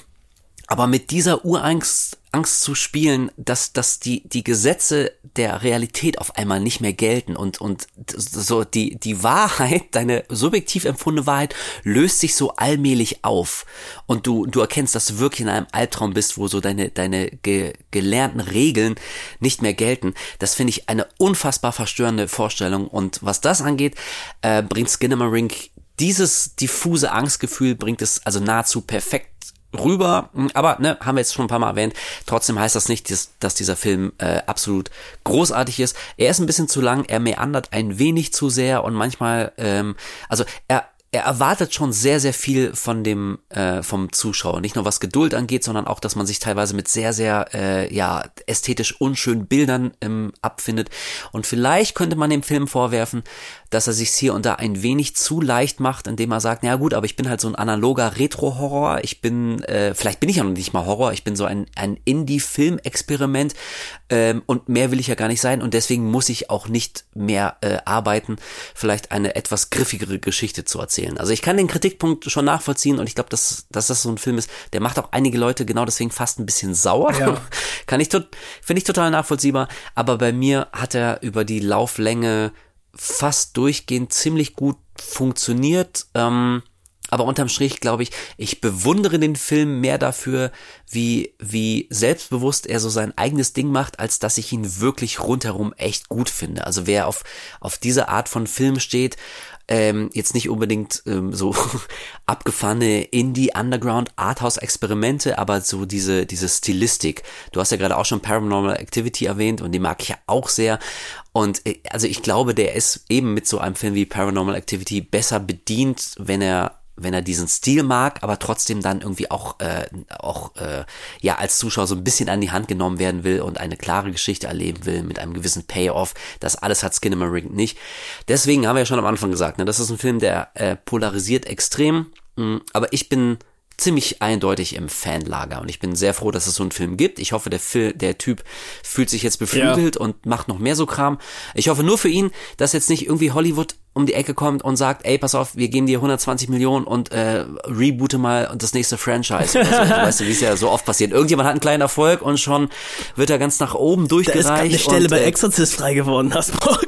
aber mit dieser Urangst Angst zu spielen, dass, dass die, die Gesetze der Realität auf einmal nicht mehr gelten und, und so die, die Wahrheit, deine subjektiv empfundene Wahrheit löst sich so allmählich auf und du, du erkennst, dass du wirklich in einem Albtraum bist, wo so deine, deine ge, gelernten Regeln nicht mehr gelten. Das finde ich eine unfassbar verstörende Vorstellung und was das angeht, äh, bringt Skinnamarink dieses diffuse Angstgefühl bringt es also nahezu perfekt rüber, hm, aber ne, haben wir jetzt schon ein paar Mal erwähnt. Trotzdem heißt das nicht, dass, dass dieser Film äh, absolut großartig ist. Er ist ein bisschen zu lang, er meandert ein wenig zu sehr und manchmal, ähm, also er er erwartet schon sehr, sehr viel von dem, äh, vom Zuschauer. Nicht nur was Geduld angeht, sondern auch, dass man sich teilweise mit sehr, sehr, äh, ja, ästhetisch unschönen Bildern ähm, abfindet. Und vielleicht könnte man dem Film vorwerfen, dass er sich hier und da ein wenig zu leicht macht, indem er sagt, na gut, aber ich bin halt so ein analoger Retro-Horror. Ich bin, äh, vielleicht bin ich ja noch nicht mal Horror. Ich bin so ein, ein Indie-Film-Experiment. Ähm, und mehr will ich ja gar nicht sein. Und deswegen muss ich auch nicht mehr äh, arbeiten, vielleicht eine etwas griffigere Geschichte zu erzählen erzählen. Also ich kann den Kritikpunkt schon nachvollziehen und ich glaube, dass, dass das so ein Film ist, der macht auch einige Leute genau deswegen fast ein bisschen sauer. Ja. kann ich, finde ich total nachvollziehbar. Aber bei mir hat er über die Lauflänge fast durchgehend ziemlich gut funktioniert. Ähm, aber unterm Strich glaube ich, ich bewundere den Film mehr dafür, wie, wie selbstbewusst er so sein eigenes Ding macht, als dass ich ihn wirklich rundherum echt gut finde. Also wer auf, auf diese Art von Film steht, ähm, jetzt nicht unbedingt ähm, so abgefahrene Indie, Underground, Arthouse-Experimente, aber so diese, diese Stilistik. Du hast ja gerade auch schon Paranormal Activity erwähnt und die mag ich ja auch sehr. Und äh, also ich glaube, der ist eben mit so einem Film wie Paranormal Activity besser bedient, wenn er wenn er diesen Stil mag, aber trotzdem dann irgendwie auch, äh, auch äh, ja als Zuschauer so ein bisschen an die Hand genommen werden will und eine klare Geschichte erleben will mit einem gewissen Payoff. Das alles hat Skinamarink nicht. Deswegen haben wir ja schon am Anfang gesagt, ne, das ist ein Film, der äh, polarisiert extrem. Mh, mm, aber ich bin ziemlich eindeutig im Fanlager und ich bin sehr froh, dass es so einen Film gibt. Ich hoffe, der Film, der Typ fühlt sich jetzt beflügelt ja. und macht noch mehr so Kram. Ich hoffe nur für ihn, dass jetzt nicht irgendwie Hollywood um die Ecke kommt und sagt, ey, pass auf, wir geben dir 120 Millionen und äh, reboote mal das nächste Franchise. Oder so. weißt du, wie es ja so oft passiert. Irgendjemand hat einen kleinen Erfolg und schon wird er ganz nach oben durchgereicht. Da ist eine Stelle und, bei äh, Exorcist frei geworden, Hasbrock.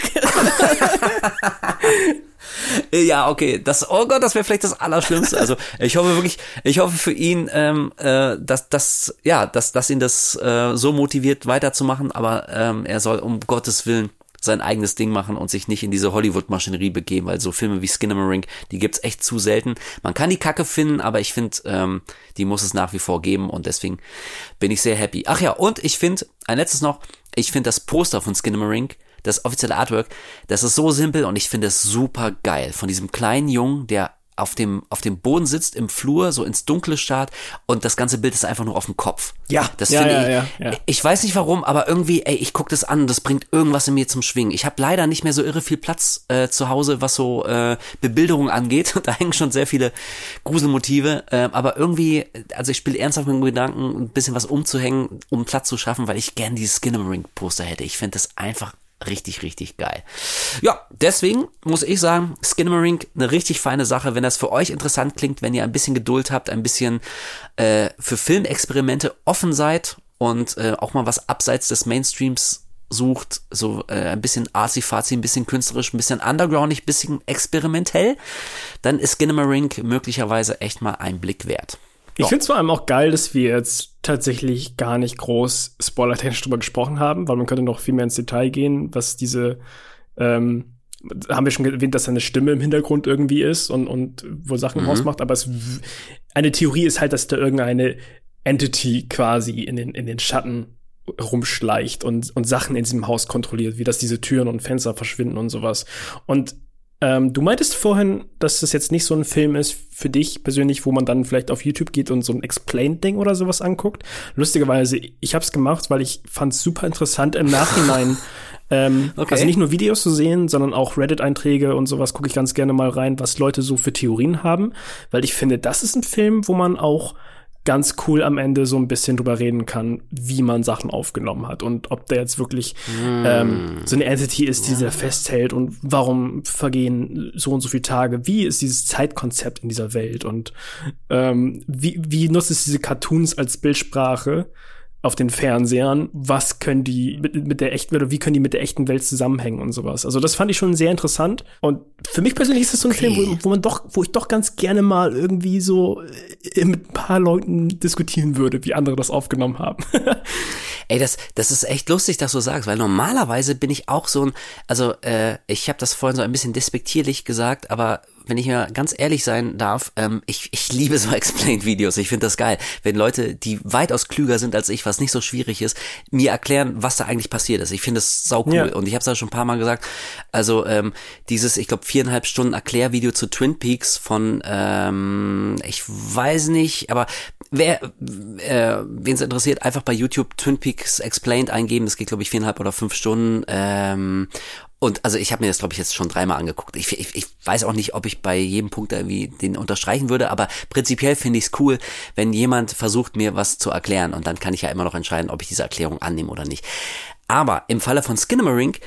ja, okay. Das, oh Gott, das wäre vielleicht das Allerschlimmste. Also ich hoffe wirklich, ich hoffe für ihn, ähm, äh, dass, dass, ja, dass, dass ihn das äh, so motiviert, weiterzumachen, aber ähm, er soll um Gottes Willen sein eigenes Ding machen und sich nicht in diese Hollywood-Maschinerie begeben, weil so Filme wie Skinamarink, die gibt's echt zu selten. Man kann die Kacke finden, aber ich finde, ähm, die muss es nach wie vor geben und deswegen bin ich sehr happy. Ach ja, und ich finde, ein letztes noch, ich finde das Poster von Skinamarink das offizielle Artwork, das ist so simpel und ich finde es super geil. Von diesem kleinen Jungen, der auf dem, auf dem Boden sitzt, im Flur, so ins Dunkle starrt und das ganze Bild ist einfach nur auf dem Kopf. Ja, das ja, finde ja, ich. ja, ja. Ich weiß nicht warum, aber irgendwie, ey, ich gucke das an das bringt irgendwas in mir zum Schwingen. Ich habe leider nicht mehr so irre viel Platz äh, zu Hause, was so äh, Bebilderung angeht. da hängen schon sehr viele Gruselmotive, äh, aber irgendwie, also ich spiele ernsthaft mit dem Gedanken, ein bisschen was umzuhängen, um Platz zu schaffen, weil ich gern dieses Skinnamarink-Poster hätte. Ich finde das einfach richtig, richtig geil. Ja, deswegen muss ich sagen, Skinamarink eine richtig feine Sache. Wenn das für euch interessant klingt, wenn ihr ein bisschen Geduld habt, ein bisschen äh, für Filmexperimente offen seid und äh, auch mal was abseits des Mainstreams sucht, so äh, ein bisschen arzi-fazi, ein bisschen künstlerisch, ein bisschen undergroundig, ein bisschen experimentell, dann ist Skinamarink möglicherweise echt mal ein Blick wert. Ich finde es vor allem auch geil, dass wir jetzt tatsächlich gar nicht groß spoilertechnisch drüber gesprochen haben, weil man könnte noch viel mehr ins Detail gehen, was diese, ähm, haben wir schon erwähnt, dass da eine Stimme im Hintergrund irgendwie ist und, und wo Sachen Mhm. ausmacht, aber es, eine Theorie ist halt, dass da irgendeine Entity quasi in den, in den Schatten rumschleicht und, und Sachen in diesem Haus kontrolliert, wie dass diese Türen und Fenster verschwinden und sowas. Und ähm, du meintest vorhin, dass das jetzt nicht so ein Film ist für dich persönlich, wo man dann vielleicht auf YouTube geht und so ein Explained-Ding oder sowas anguckt. Lustigerweise, ich habe es gemacht, weil ich fand es super interessant im Nachhinein. ähm, Okay. Also nicht nur Videos zu sehen, sondern auch Reddit-Einträge und sowas gucke ich ganz gerne mal rein, was Leute so für Theorien haben, weil ich finde, das ist ein Film, wo man auch ganz cool am Ende so ein bisschen drüber reden kann, wie man Sachen aufgenommen hat und ob der jetzt wirklich ähm, so eine Entity ist, die da festhält und warum vergehen so und so viele Tage, wie ist dieses Zeitkonzept in dieser Welt? Und ähm, wie, wie nutzt es diese Cartoons als Bildsprache auf den Fernsehern, was können die mit, mit der echten Welt oder wie können die mit der echten Welt zusammenhängen und sowas. Also das fand ich schon sehr interessant. Und für mich persönlich ist das so ein Okay. Film, wo, wo man doch, wo ich doch ganz gerne mal irgendwie so äh, mit ein paar Leuten diskutieren würde, wie andere das aufgenommen haben. Ey, das, das ist echt lustig, dass du sagst, weil normalerweise bin ich auch so ein, also äh, ich habe das vorhin so ein bisschen despektierlich gesagt, aber wenn ich mir ganz ehrlich sein darf, ähm, ich, ich liebe so Explained-Videos. Ich finde das geil, wenn Leute, die weitaus klüger sind als ich, was nicht so schwierig ist, mir erklären, was da eigentlich passiert ist. Ich finde es sau cool. Ja. Und ich habe es ja schon ein paar Mal gesagt. Also ähm, dieses, ich glaube, viereinhalb Stunden Erklärvideo zu Twin Peaks von, ähm, ich weiß nicht, aber wer, äh, wen es interessiert, einfach bei YouTube Twin Peaks Explained eingeben. Das geht, glaube ich, viereinhalb oder fünf Stunden. Ähm, und also ich habe mir das, glaube ich, jetzt schon dreimal angeguckt. Ich, ich, ich weiß auch nicht, ob ich bei jedem Punkt irgendwie den unterstreichen würde, aber prinzipiell finde ich es cool, wenn jemand versucht, mir was zu erklären. Und dann kann ich ja immer noch entscheiden, ob ich diese Erklärung annehme oder nicht. Aber im Falle von Skinamarink,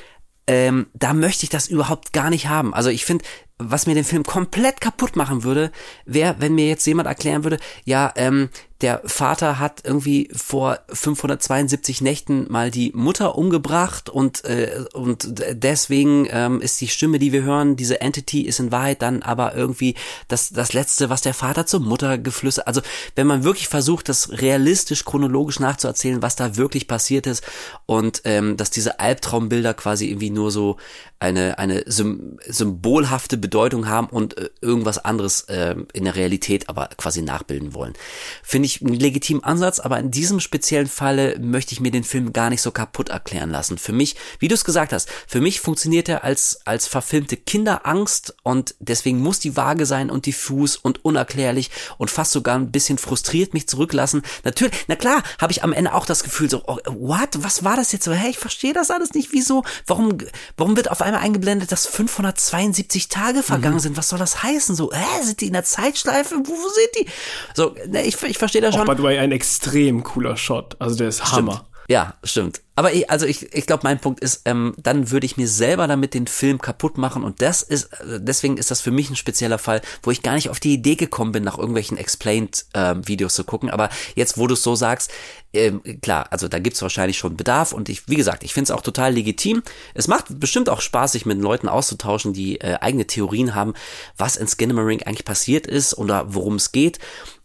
ähm, da möchte ich das überhaupt gar nicht haben. Also ich finde, was mir den Film komplett kaputt machen würde, wäre, wenn mir jetzt jemand erklären würde, ja, ähm, der Vater hat irgendwie vor 572 Nächten mal die Mutter umgebracht und äh, und deswegen ähm, ist die Stimme, die wir hören, diese Entity ist in Wahrheit dann aber irgendwie das das letzte, was der Vater zur Mutter geflüstert. Also wenn man wirklich versucht, das realistisch chronologisch nachzuerzählen, was da wirklich passiert ist und ähm, dass diese Albtraumbilder quasi irgendwie nur so eine eine sym symbolhafte Bedeutung haben und äh, irgendwas anderes äh, in der Realität aber quasi nachbilden wollen. Finde ich einen legitimen Ansatz, aber in diesem speziellen Falle möchte ich mir den Film gar nicht so kaputt erklären lassen. Für mich, wie du es gesagt hast, für mich funktioniert er als als verfilmte Kinderangst und deswegen muss die vage sein und diffus und unerklärlich und fast sogar ein bisschen frustriert mich zurücklassen. Natürlich, na klar, habe ich am Ende auch das Gefühl so, oh, what, was war das jetzt so? Hey, ich verstehe das alles nicht. Wieso? Warum warum wird auf einmal eingeblendet, dass 572 Tage vergangen sind? Was soll das heißen? So, hä, sind die in der Zeitschleife? Wo, sind die? So, ne, ich, ich verstehe das Auch schon. by the way ein extrem cooler Shot. Also der ist Hammer. Ja, stimmt. Aber ich, also ich, ich glaube, mein Punkt ist, ähm, dann würde ich mir selber damit den Film kaputt machen und das ist, äh, deswegen ist das für mich ein spezieller Fall, wo ich gar nicht auf die Idee gekommen bin, nach irgendwelchen Explained-Videos zu gucken. Aber jetzt, wo du es so sagst, ähm, klar, also da gibt's wahrscheinlich schon Bedarf und ich, wie gesagt, ich finde es auch total legitim. Es macht bestimmt auch Spaß, sich mit Leuten auszutauschen, die äh, eigene Theorien haben, was in Skinamarink eigentlich passiert ist oder worum es geht.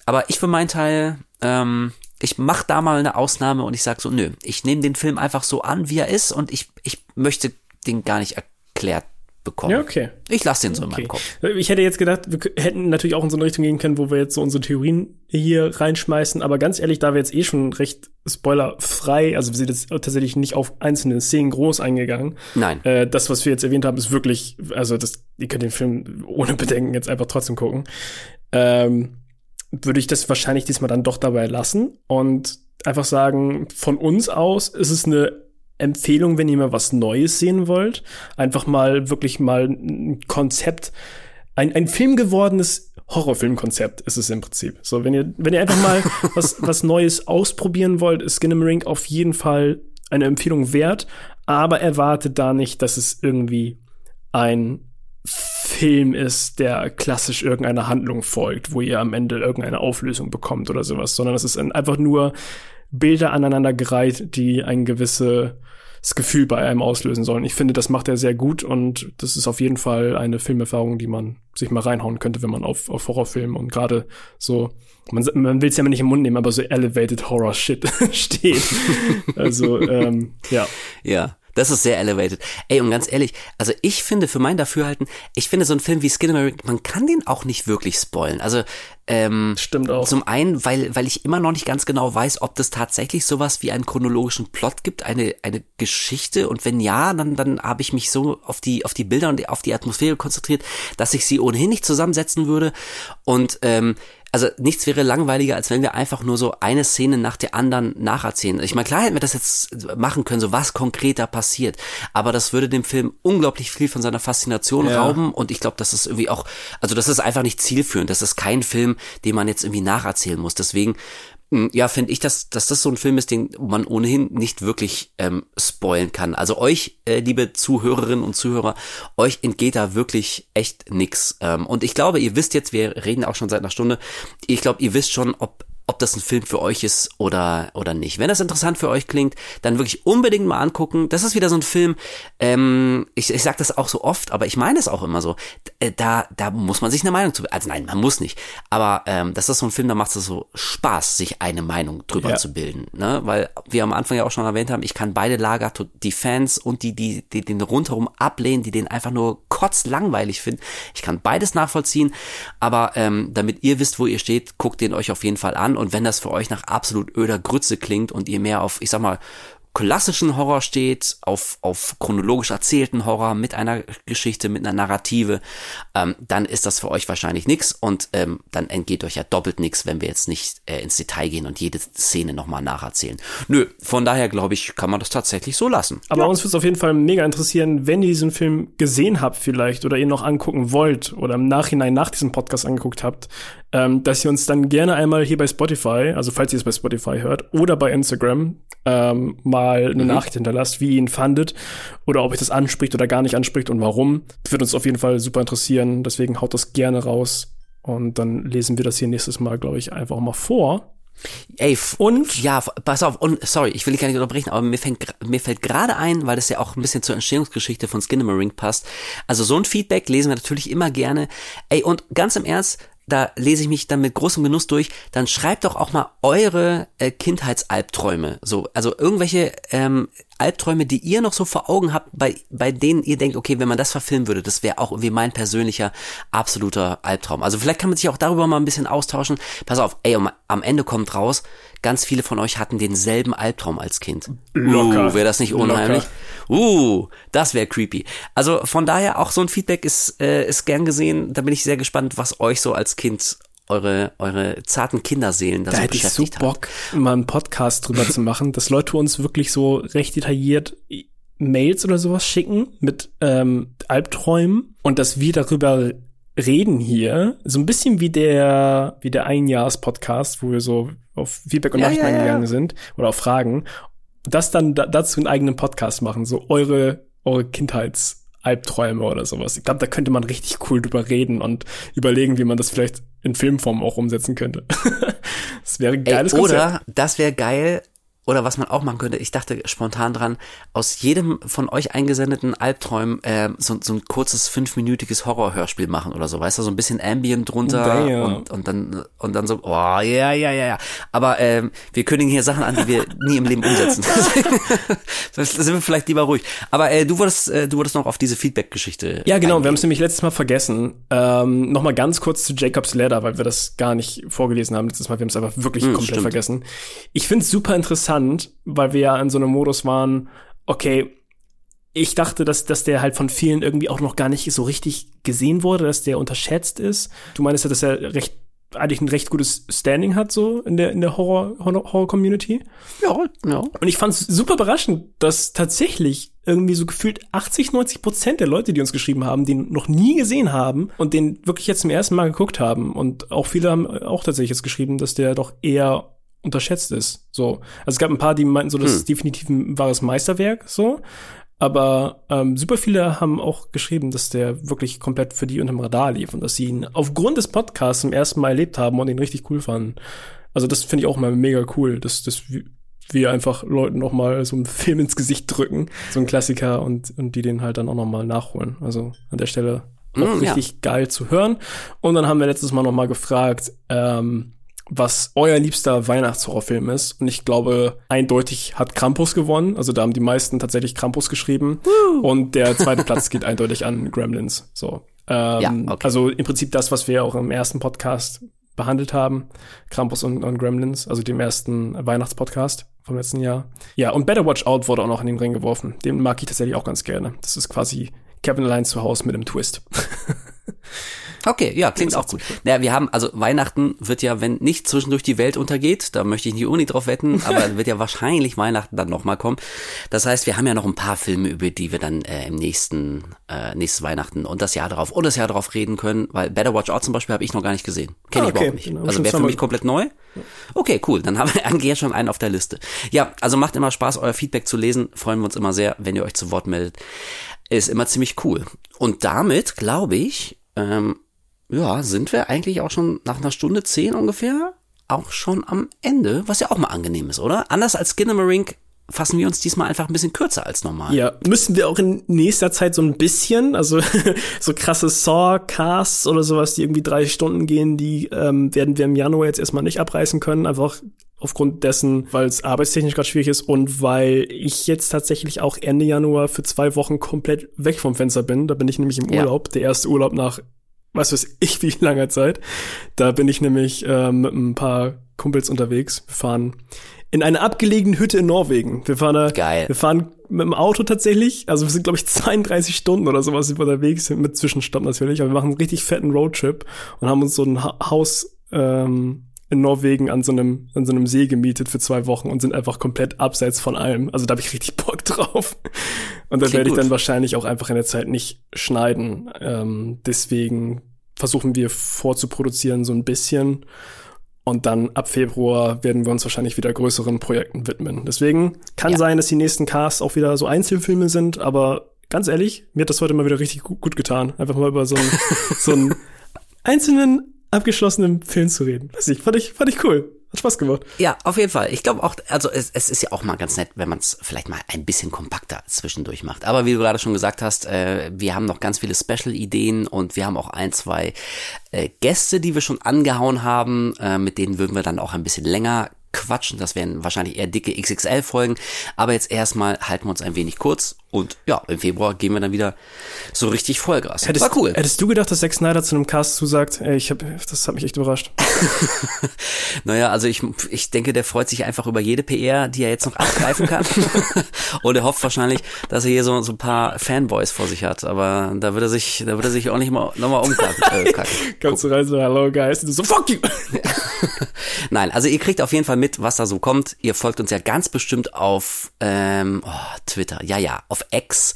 Aber ich für meinen Teil, ähm, ich mach da mal eine Ausnahme und ich sag so, nö, ich nehme den Film einfach so an, wie er ist und ich, ich möchte den gar nicht erklärt bekommen. Ja, okay. Ich lasse den so in Okay. meinem Kopf. Ich hätte jetzt gedacht, wir hätten natürlich auch in so eine Richtung gehen können, wo wir jetzt so unsere Theorien hier reinschmeißen. Aber ganz ehrlich, da wir jetzt eh schon recht spoilerfrei, also wir sind jetzt tatsächlich nicht auf einzelne Szenen groß eingegangen. Nein. Äh, das, was wir jetzt erwähnt haben, ist wirklich, also das, ihr könnt den Film ohne Bedenken jetzt einfach trotzdem gucken. Ähm, würde ich das wahrscheinlich diesmal dann doch dabei lassen und einfach sagen, von uns aus ist es eine Empfehlung, wenn ihr mal was Neues sehen wollt. Einfach mal wirklich mal ein Konzept, ein, ein Film gewordenes Horrorfilmkonzept ist es im Prinzip. So, wenn ihr, wenn ihr einfach mal was, was Neues ausprobieren wollt, ist Skinamarink auf jeden Fall eine Empfehlung wert, aber erwartet da nicht, dass es irgendwie ein Film ist, der klassisch irgendeiner Handlung folgt, wo ihr am Ende irgendeine Auflösung bekommt oder sowas, sondern es ist ein- einfach nur Bilder aneinandergereiht, die ein gewisses Gefühl bei einem auslösen sollen. Ich finde, das macht er sehr gut und das ist auf jeden Fall eine Filmerfahrung, die man sich mal reinhauen könnte, wenn man auf, auf Horrorfilm und gerade so, man, man will es ja immer nicht im Mund nehmen, aber so elevated Horror Shit steht. also, ähm, ja. Ja, das ist sehr elevated. Ey, und ganz ehrlich, also ich finde für mein Dafürhalten, ich finde so ein Film wie Skinamarink, man kann den auch nicht wirklich spoilen. Also, ähm, Stimmt auch. Zum einen, weil, weil ich immer noch nicht ganz genau weiß, ob das tatsächlich sowas wie einen chronologischen Plot gibt, eine, eine Geschichte. Und wenn ja, dann, dann habe ich mich so auf die, auf die Bilder und auf die Atmosphäre konzentriert, dass ich sie ohnehin nicht zusammensetzen würde. Und ähm, also nichts wäre langweiliger, als wenn wir einfach nur so eine Szene nach der anderen nacherzählen. Ich meine, klar hätten wir das jetzt machen können, so was konkreter passiert, aber das würde dem Film unglaublich viel von seiner Faszination Ja. rauben und ich glaube, das ist irgendwie auch, also das ist einfach nicht zielführend. Das ist kein Film, den man jetzt irgendwie nacherzählen muss. Deswegen ja, finde ich, dass, dass das so ein Film ist, den man ohnehin nicht wirklich ähm, spoilen kann. Also euch, äh, liebe Zuhörerinnen und Zuhörer, euch entgeht da wirklich echt nix. Ähm, und ich glaube, ihr wisst jetzt, wir reden auch schon seit einer Stunde, ich glaube, ihr wisst schon, ob ob das ein Film für euch ist oder oder nicht. Wenn das interessant für euch klingt, dann wirklich unbedingt mal angucken. Das ist wieder so ein Film. Ähm, ich ich sage das auch so oft, aber ich meine es auch immer so. D- Da da muss man sich eine Meinung zu. Also nein, man muss nicht. Aber ähm, das ist so ein Film, da macht es so Spaß, sich eine Meinung drüber Ja. zu bilden. Ne? Weil wir am Anfang ja auch schon erwähnt haben, ich kann beide Lager, die Fans und die die, die den rundherum ablehnen, die den einfach nur kotzlangweilig finden. Ich kann beides nachvollziehen. Aber ähm, damit ihr wisst, wo ihr steht, guckt den euch auf jeden Fall an. Und wenn das für euch nach absolut öder Grütze klingt und ihr mehr auf, ich sag mal, klassischen Horror steht, auf, auf chronologisch erzählten Horror mit einer Geschichte, mit einer Narrative, ähm, dann ist das für euch wahrscheinlich nix und ähm, dann entgeht euch ja doppelt nix, wenn wir jetzt nicht äh, ins Detail gehen und jede Szene nochmal nacherzählen. Nö, von daher glaube ich, kann man das tatsächlich so lassen. Aber uns würde es auf jeden Fall mega interessieren, wenn ihr diesen Film gesehen habt vielleicht oder ihr noch angucken wollt oder im Nachhinein nach diesem Podcast angeguckt habt, ähm, dass ihr uns dann gerne einmal hier bei Spotify, also falls ihr es bei Spotify hört, oder bei Instagram ähm, mal eine Nachricht hinterlasst, wie ihr ihn fandet oder ob euch das anspricht oder gar nicht anspricht und warum. Würde uns auf jeden Fall super interessieren. Deswegen haut das gerne raus. Und dann lesen wir das hier nächstes Mal, glaube ich, einfach mal vor. Ey, Und ja, pass auf, und sorry, ich will dich gar nicht unterbrechen, aber mir fängt, mir fällt gerade ein, weil das ja auch ein bisschen zur Entstehungsgeschichte von Skinamarink passt. Also so ein Feedback lesen wir natürlich immer gerne. Ey, und ganz im Ernst, da lese ich mich dann mit großem Genuss durch, dann schreibt doch auch mal eure äh, Kindheitsalbträume. So, also irgendwelche ähm, Albträume, die ihr noch so vor Augen habt, bei, bei denen ihr denkt, okay, wenn man das verfilmen würde, das wäre auch irgendwie mein persönlicher absoluter Albtraum. Also vielleicht kann man sich auch darüber mal ein bisschen austauschen. Pass auf, ey, am Ende kommt raus, ganz viele von euch hatten denselben Albtraum als Kind. Locker. Uh, wäre das nicht unheimlich? Locker. Uh, das wäre creepy. Also von daher auch so ein Feedback ist, äh, ist gern gesehen. Da bin ich sehr gespannt, was euch so als Kind eure, eure zarten Kinderseelen da, Da so hätte ich so beschäftigt hat. Bock, mal einen Podcast drüber zu machen, dass Leute uns wirklich so recht detailliert Mails oder sowas schicken mit ähm, Albträumen und dass wir darüber reden hier, so ein bisschen wie der wie der Einjahrs-Podcast, wo wir so auf Feedback und Ja, Nachrichten ja, ja. eingegangen sind oder auf Fragen, das dann da, dazu einen eigenen Podcast machen, so eure eure Kindheitsalbträume oder sowas. Ich glaube, da könnte man richtig cool drüber reden und überlegen, wie man das vielleicht in Filmform auch umsetzen könnte. das wäre ein Ey, geiles Konzept. oder, das wäre geil, oder was man auch machen könnte, ich dachte spontan dran, aus jedem von euch eingesendeten Albträumen äh, so, so ein kurzes fünfminütiges Horrorhörspiel machen oder so, weißt du, so ein bisschen Ambient drunter Damn. und, und dann und dann so, oh ja, ja, ja, ja. Aber ähm, wir kündigen hier Sachen an, die wir nie im Leben umsetzen. sind wir vielleicht lieber ruhig. Aber äh, du wurdest, äh, du wurdest noch auf diese Feedback-Geschichte. Ja, genau, wir haben eingehen. es nämlich letztes Mal vergessen. Ähm, Nochmal ganz kurz zu Jacobs Ladder, weil wir das gar nicht vorgelesen haben letztes Mal. Wir haben es einfach wirklich komplett stimmt. vergessen. Ich finde es super interessant, weil wir ja in so einem Modus waren, okay, ich dachte, dass, dass der halt von vielen irgendwie auch noch gar nicht so richtig gesehen wurde, dass der unterschätzt ist. Du meinst ja, dass er recht eigentlich ein recht gutes Standing hat, so in der, in der Horror, Horror, Horror-Community. Ja, ja. Und ich fand es super überraschend, dass tatsächlich irgendwie so gefühlt 80, 90 Prozent der Leute, die uns geschrieben haben, den noch nie gesehen haben und den wirklich jetzt zum ersten Mal geguckt haben. Und auch viele haben auch tatsächlich jetzt geschrieben, dass der doch eher unterschätzt ist. So. Also es gab ein paar, die meinten so, das ist definitiv ein wahres Meisterwerk, so. Aber ähm, super viele haben auch geschrieben, dass der wirklich komplett für die unterm Radar lief und dass sie ihn aufgrund des Podcasts zum ersten Mal erlebt haben und ihn richtig cool fanden. Also das finde ich auch mal mega cool, dass, dass wir- einfach Leuten noch mal so einen Film ins Gesicht drücken, so ein Klassiker und, und die den halt dann auch noch mal nachholen. Also an der Stelle auch Mm, ja. richtig geil zu hören. Und dann haben wir letztes Mal noch mal gefragt, ähm, was euer liebster Weihnachtshorrorfilm ist. Und ich glaube, eindeutig hat Krampus gewonnen. Also da haben die meisten tatsächlich Krampus geschrieben. Und der zweite Platz geht eindeutig an Gremlins. So. Ähm, Ja, okay. Also im Prinzip das, was wir auch im ersten Podcast behandelt haben. Krampus und, und Gremlins, also dem ersten Weihnachtspodcast vom letzten Jahr. Ja, und Better Watch Out wurde auch noch in den Ring geworfen. Den mag ich tatsächlich auch ganz gerne. Das ist quasi Kevin allein zu Hause mit einem Twist. Okay, ja, klingt auch gut. Naja, wir haben, also Weihnachten wird ja, wenn nicht zwischendurch die Welt untergeht, da möchte ich nicht Uni drauf wetten, aber wird ja wahrscheinlich Weihnachten dann nochmal kommen. Das heißt, wir haben ja noch ein paar Filme, über die wir dann äh, im nächsten, äh, nächstes Weihnachten und das Jahr darauf und das Jahr darauf reden können, weil Better Watch Out zum Beispiel habe ich noch gar nicht gesehen. Kenne Ah, ich okay. überhaupt nicht. Ich Also wäre für mich komplett neu. Okay, cool. Dann haben wir eigentlich schon einen auf der Liste. Ja, also macht immer Spaß, euer Feedback zu lesen. Freuen wir uns immer sehr, wenn ihr euch zu Wort meldet. Ist immer ziemlich cool. Und damit, glaube ich, ähm, ja, sind wir eigentlich auch schon nach einer Stunde zehn ungefähr auch schon am Ende, was ja auch mal angenehm ist, oder? Anders als Skinnamarink fassen wir uns diesmal einfach ein bisschen kürzer als normal. Ja, müssen wir auch in nächster Zeit so ein bisschen, also so krasse Saw-Casts oder sowas, die irgendwie drei Stunden gehen, die ähm, werden wir im Januar jetzt erstmal nicht abreißen können, einfach aufgrund dessen, weil es arbeitstechnisch gerade schwierig ist und weil ich jetzt tatsächlich auch Ende Januar für zwei Wochen komplett weg vom Fenster bin. Da bin ich nämlich im Ja. Urlaub, der erste Urlaub nach was weiß ich, wie langer Zeit. Da bin ich nämlich ähm, mit ein paar Kumpels unterwegs. Wir fahren in eine abgelegene Hütte in Norwegen. Wir fahren da, Geil. wir fahren mit dem Auto tatsächlich. Also wir sind, glaube ich, 32 Stunden oder sowas unterwegs, mit Zwischenstopp natürlich. Aber wir machen einen richtig fetten Roadtrip und haben uns so ein ha Haus ähm, in Norwegen an so einem an so einem See gemietet für zwei Wochen und sind einfach komplett abseits von allem. Also da habe ich richtig Bock drauf. Und da werde ich gut. dann wahrscheinlich auch einfach in der Zeit nicht schneiden. Ähm, deswegen versuchen wir vorzuproduzieren so ein bisschen. Und dann ab Februar werden wir uns wahrscheinlich wieder größeren Projekten widmen. Deswegen kann Ja. sein, dass die nächsten Casts auch wieder so Einzelfilme sind, aber ganz ehrlich, mir hat das heute mal wieder richtig gut, gut getan. Einfach mal über so einen, so einen einzelnen, abgeschlossenen Film zu reden. Weiß ich, fand ich, fand ich cool. Hat Spaß gemacht. Ja, auf jeden Fall. Ich glaube auch, also es, es ist ja auch mal ganz nett, wenn man es vielleicht mal ein bisschen kompakter zwischendurch macht. Aber wie du gerade schon gesagt hast, äh, wir haben noch ganz viele Special-Ideen und wir haben auch ein, zwei äh, Gäste, die wir schon angehauen haben. Äh, mit denen würden wir dann auch ein bisschen länger quatschen. Das wären wahrscheinlich eher dicke XXL-Folgen. Aber jetzt erstmal halten wir uns ein wenig kurz. Und ja, im Februar gehen wir dann wieder so richtig Vollgas. Hättest, War cool. hättest du gedacht, dass Zack Snyder zu einem Cast zusagt? Ey, ich hab, das hat mich echt überrascht. Naja, also ich, ich denke, der freut sich einfach über jede PR, die er jetzt noch abgreifen kann. Und er hofft wahrscheinlich, dass er hier so, so ein paar Fanboys vor sich hat. Aber da wird er sich, da wird er sich auch nicht mal nochmal umkacken. Äh. Kommst du rein so, hello guys, und so, fuck you! Nein, also ihr kriegt auf jeden Fall mit, was da so kommt. Ihr folgt uns ja ganz bestimmt auf ähm, oh, Twitter, ja, ja, auf X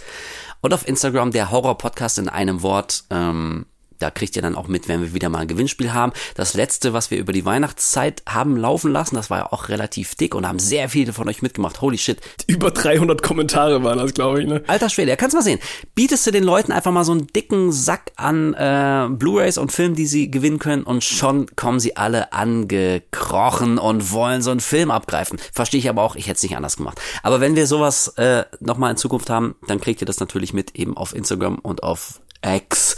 und auf Instagram, der Horror-Podcast in einem Wort. Ähm, Da kriegt ihr dann auch mit, wenn wir wieder mal ein Gewinnspiel haben. Das letzte, was wir über die Weihnachtszeit haben laufen lassen, das war ja auch relativ dick und haben sehr viele von euch mitgemacht. Holy shit. Über 300 Kommentare waren das, glaube ich. Ne? Alter Schwede, ja, kannst mal sehen. Bietest du den Leuten einfach mal so einen dicken Sack an äh, Blu-rays und Filmen, die sie gewinnen können und schon kommen sie alle angekrochen und wollen so einen Film abgreifen. Verstehe ich aber auch, ich hätte es nicht anders gemacht. Aber wenn wir sowas äh, nochmal in Zukunft haben, dann kriegt ihr das natürlich mit eben auf Instagram und auf X.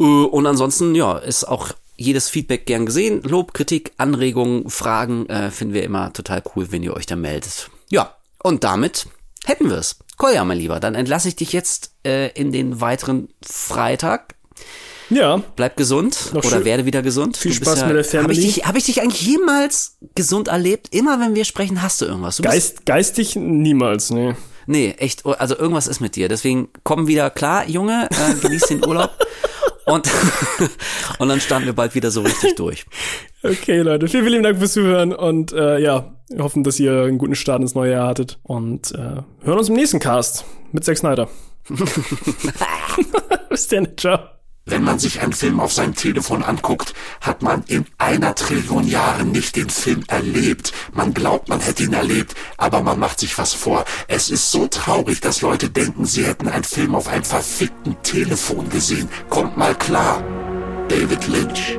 Äh, und ansonsten, ja, ist auch jedes Feedback gern gesehen. Lob, Kritik, Anregungen, Fragen äh, finden wir immer total cool, wenn ihr euch da meldet. Ja, und damit hätten wir es. Kolja, mein Lieber, dann entlasse ich dich jetzt äh, in den weiteren Freitag. Ja. Bleib gesund Noch oder werde wieder gesund. Viel Du Spaß ja, mit der Habe ich, Family. dich- hab ich dich eigentlich jemals gesund erlebt? Immer wenn wir sprechen, hast du irgendwas. Du Geist, geistig niemals, nee. nee, echt, also irgendwas ist mit dir. Deswegen komm wieder klar, Junge, äh, genieß den Urlaub. Und, und dann starten wir bald wieder so richtig durch. Okay, Leute, vielen, vielen Dank fürs Zuhören und äh, ja, wir hoffen, dass ihr einen guten Start ins neue Jahr hattet und äh, hören uns im nächsten Cast mit Zack Snyder. Bis dann, ciao. Wenn man sich einen Film auf seinem Telefon anguckt, hat man in einer Trillion Jahren nicht den Film erlebt. Man glaubt, man hätte ihn erlebt, aber man macht sich was vor. Es ist so traurig, dass Leute denken, sie hätten einen Film auf einem verfickten Telefon gesehen. Kommt mal klar. David Lynch.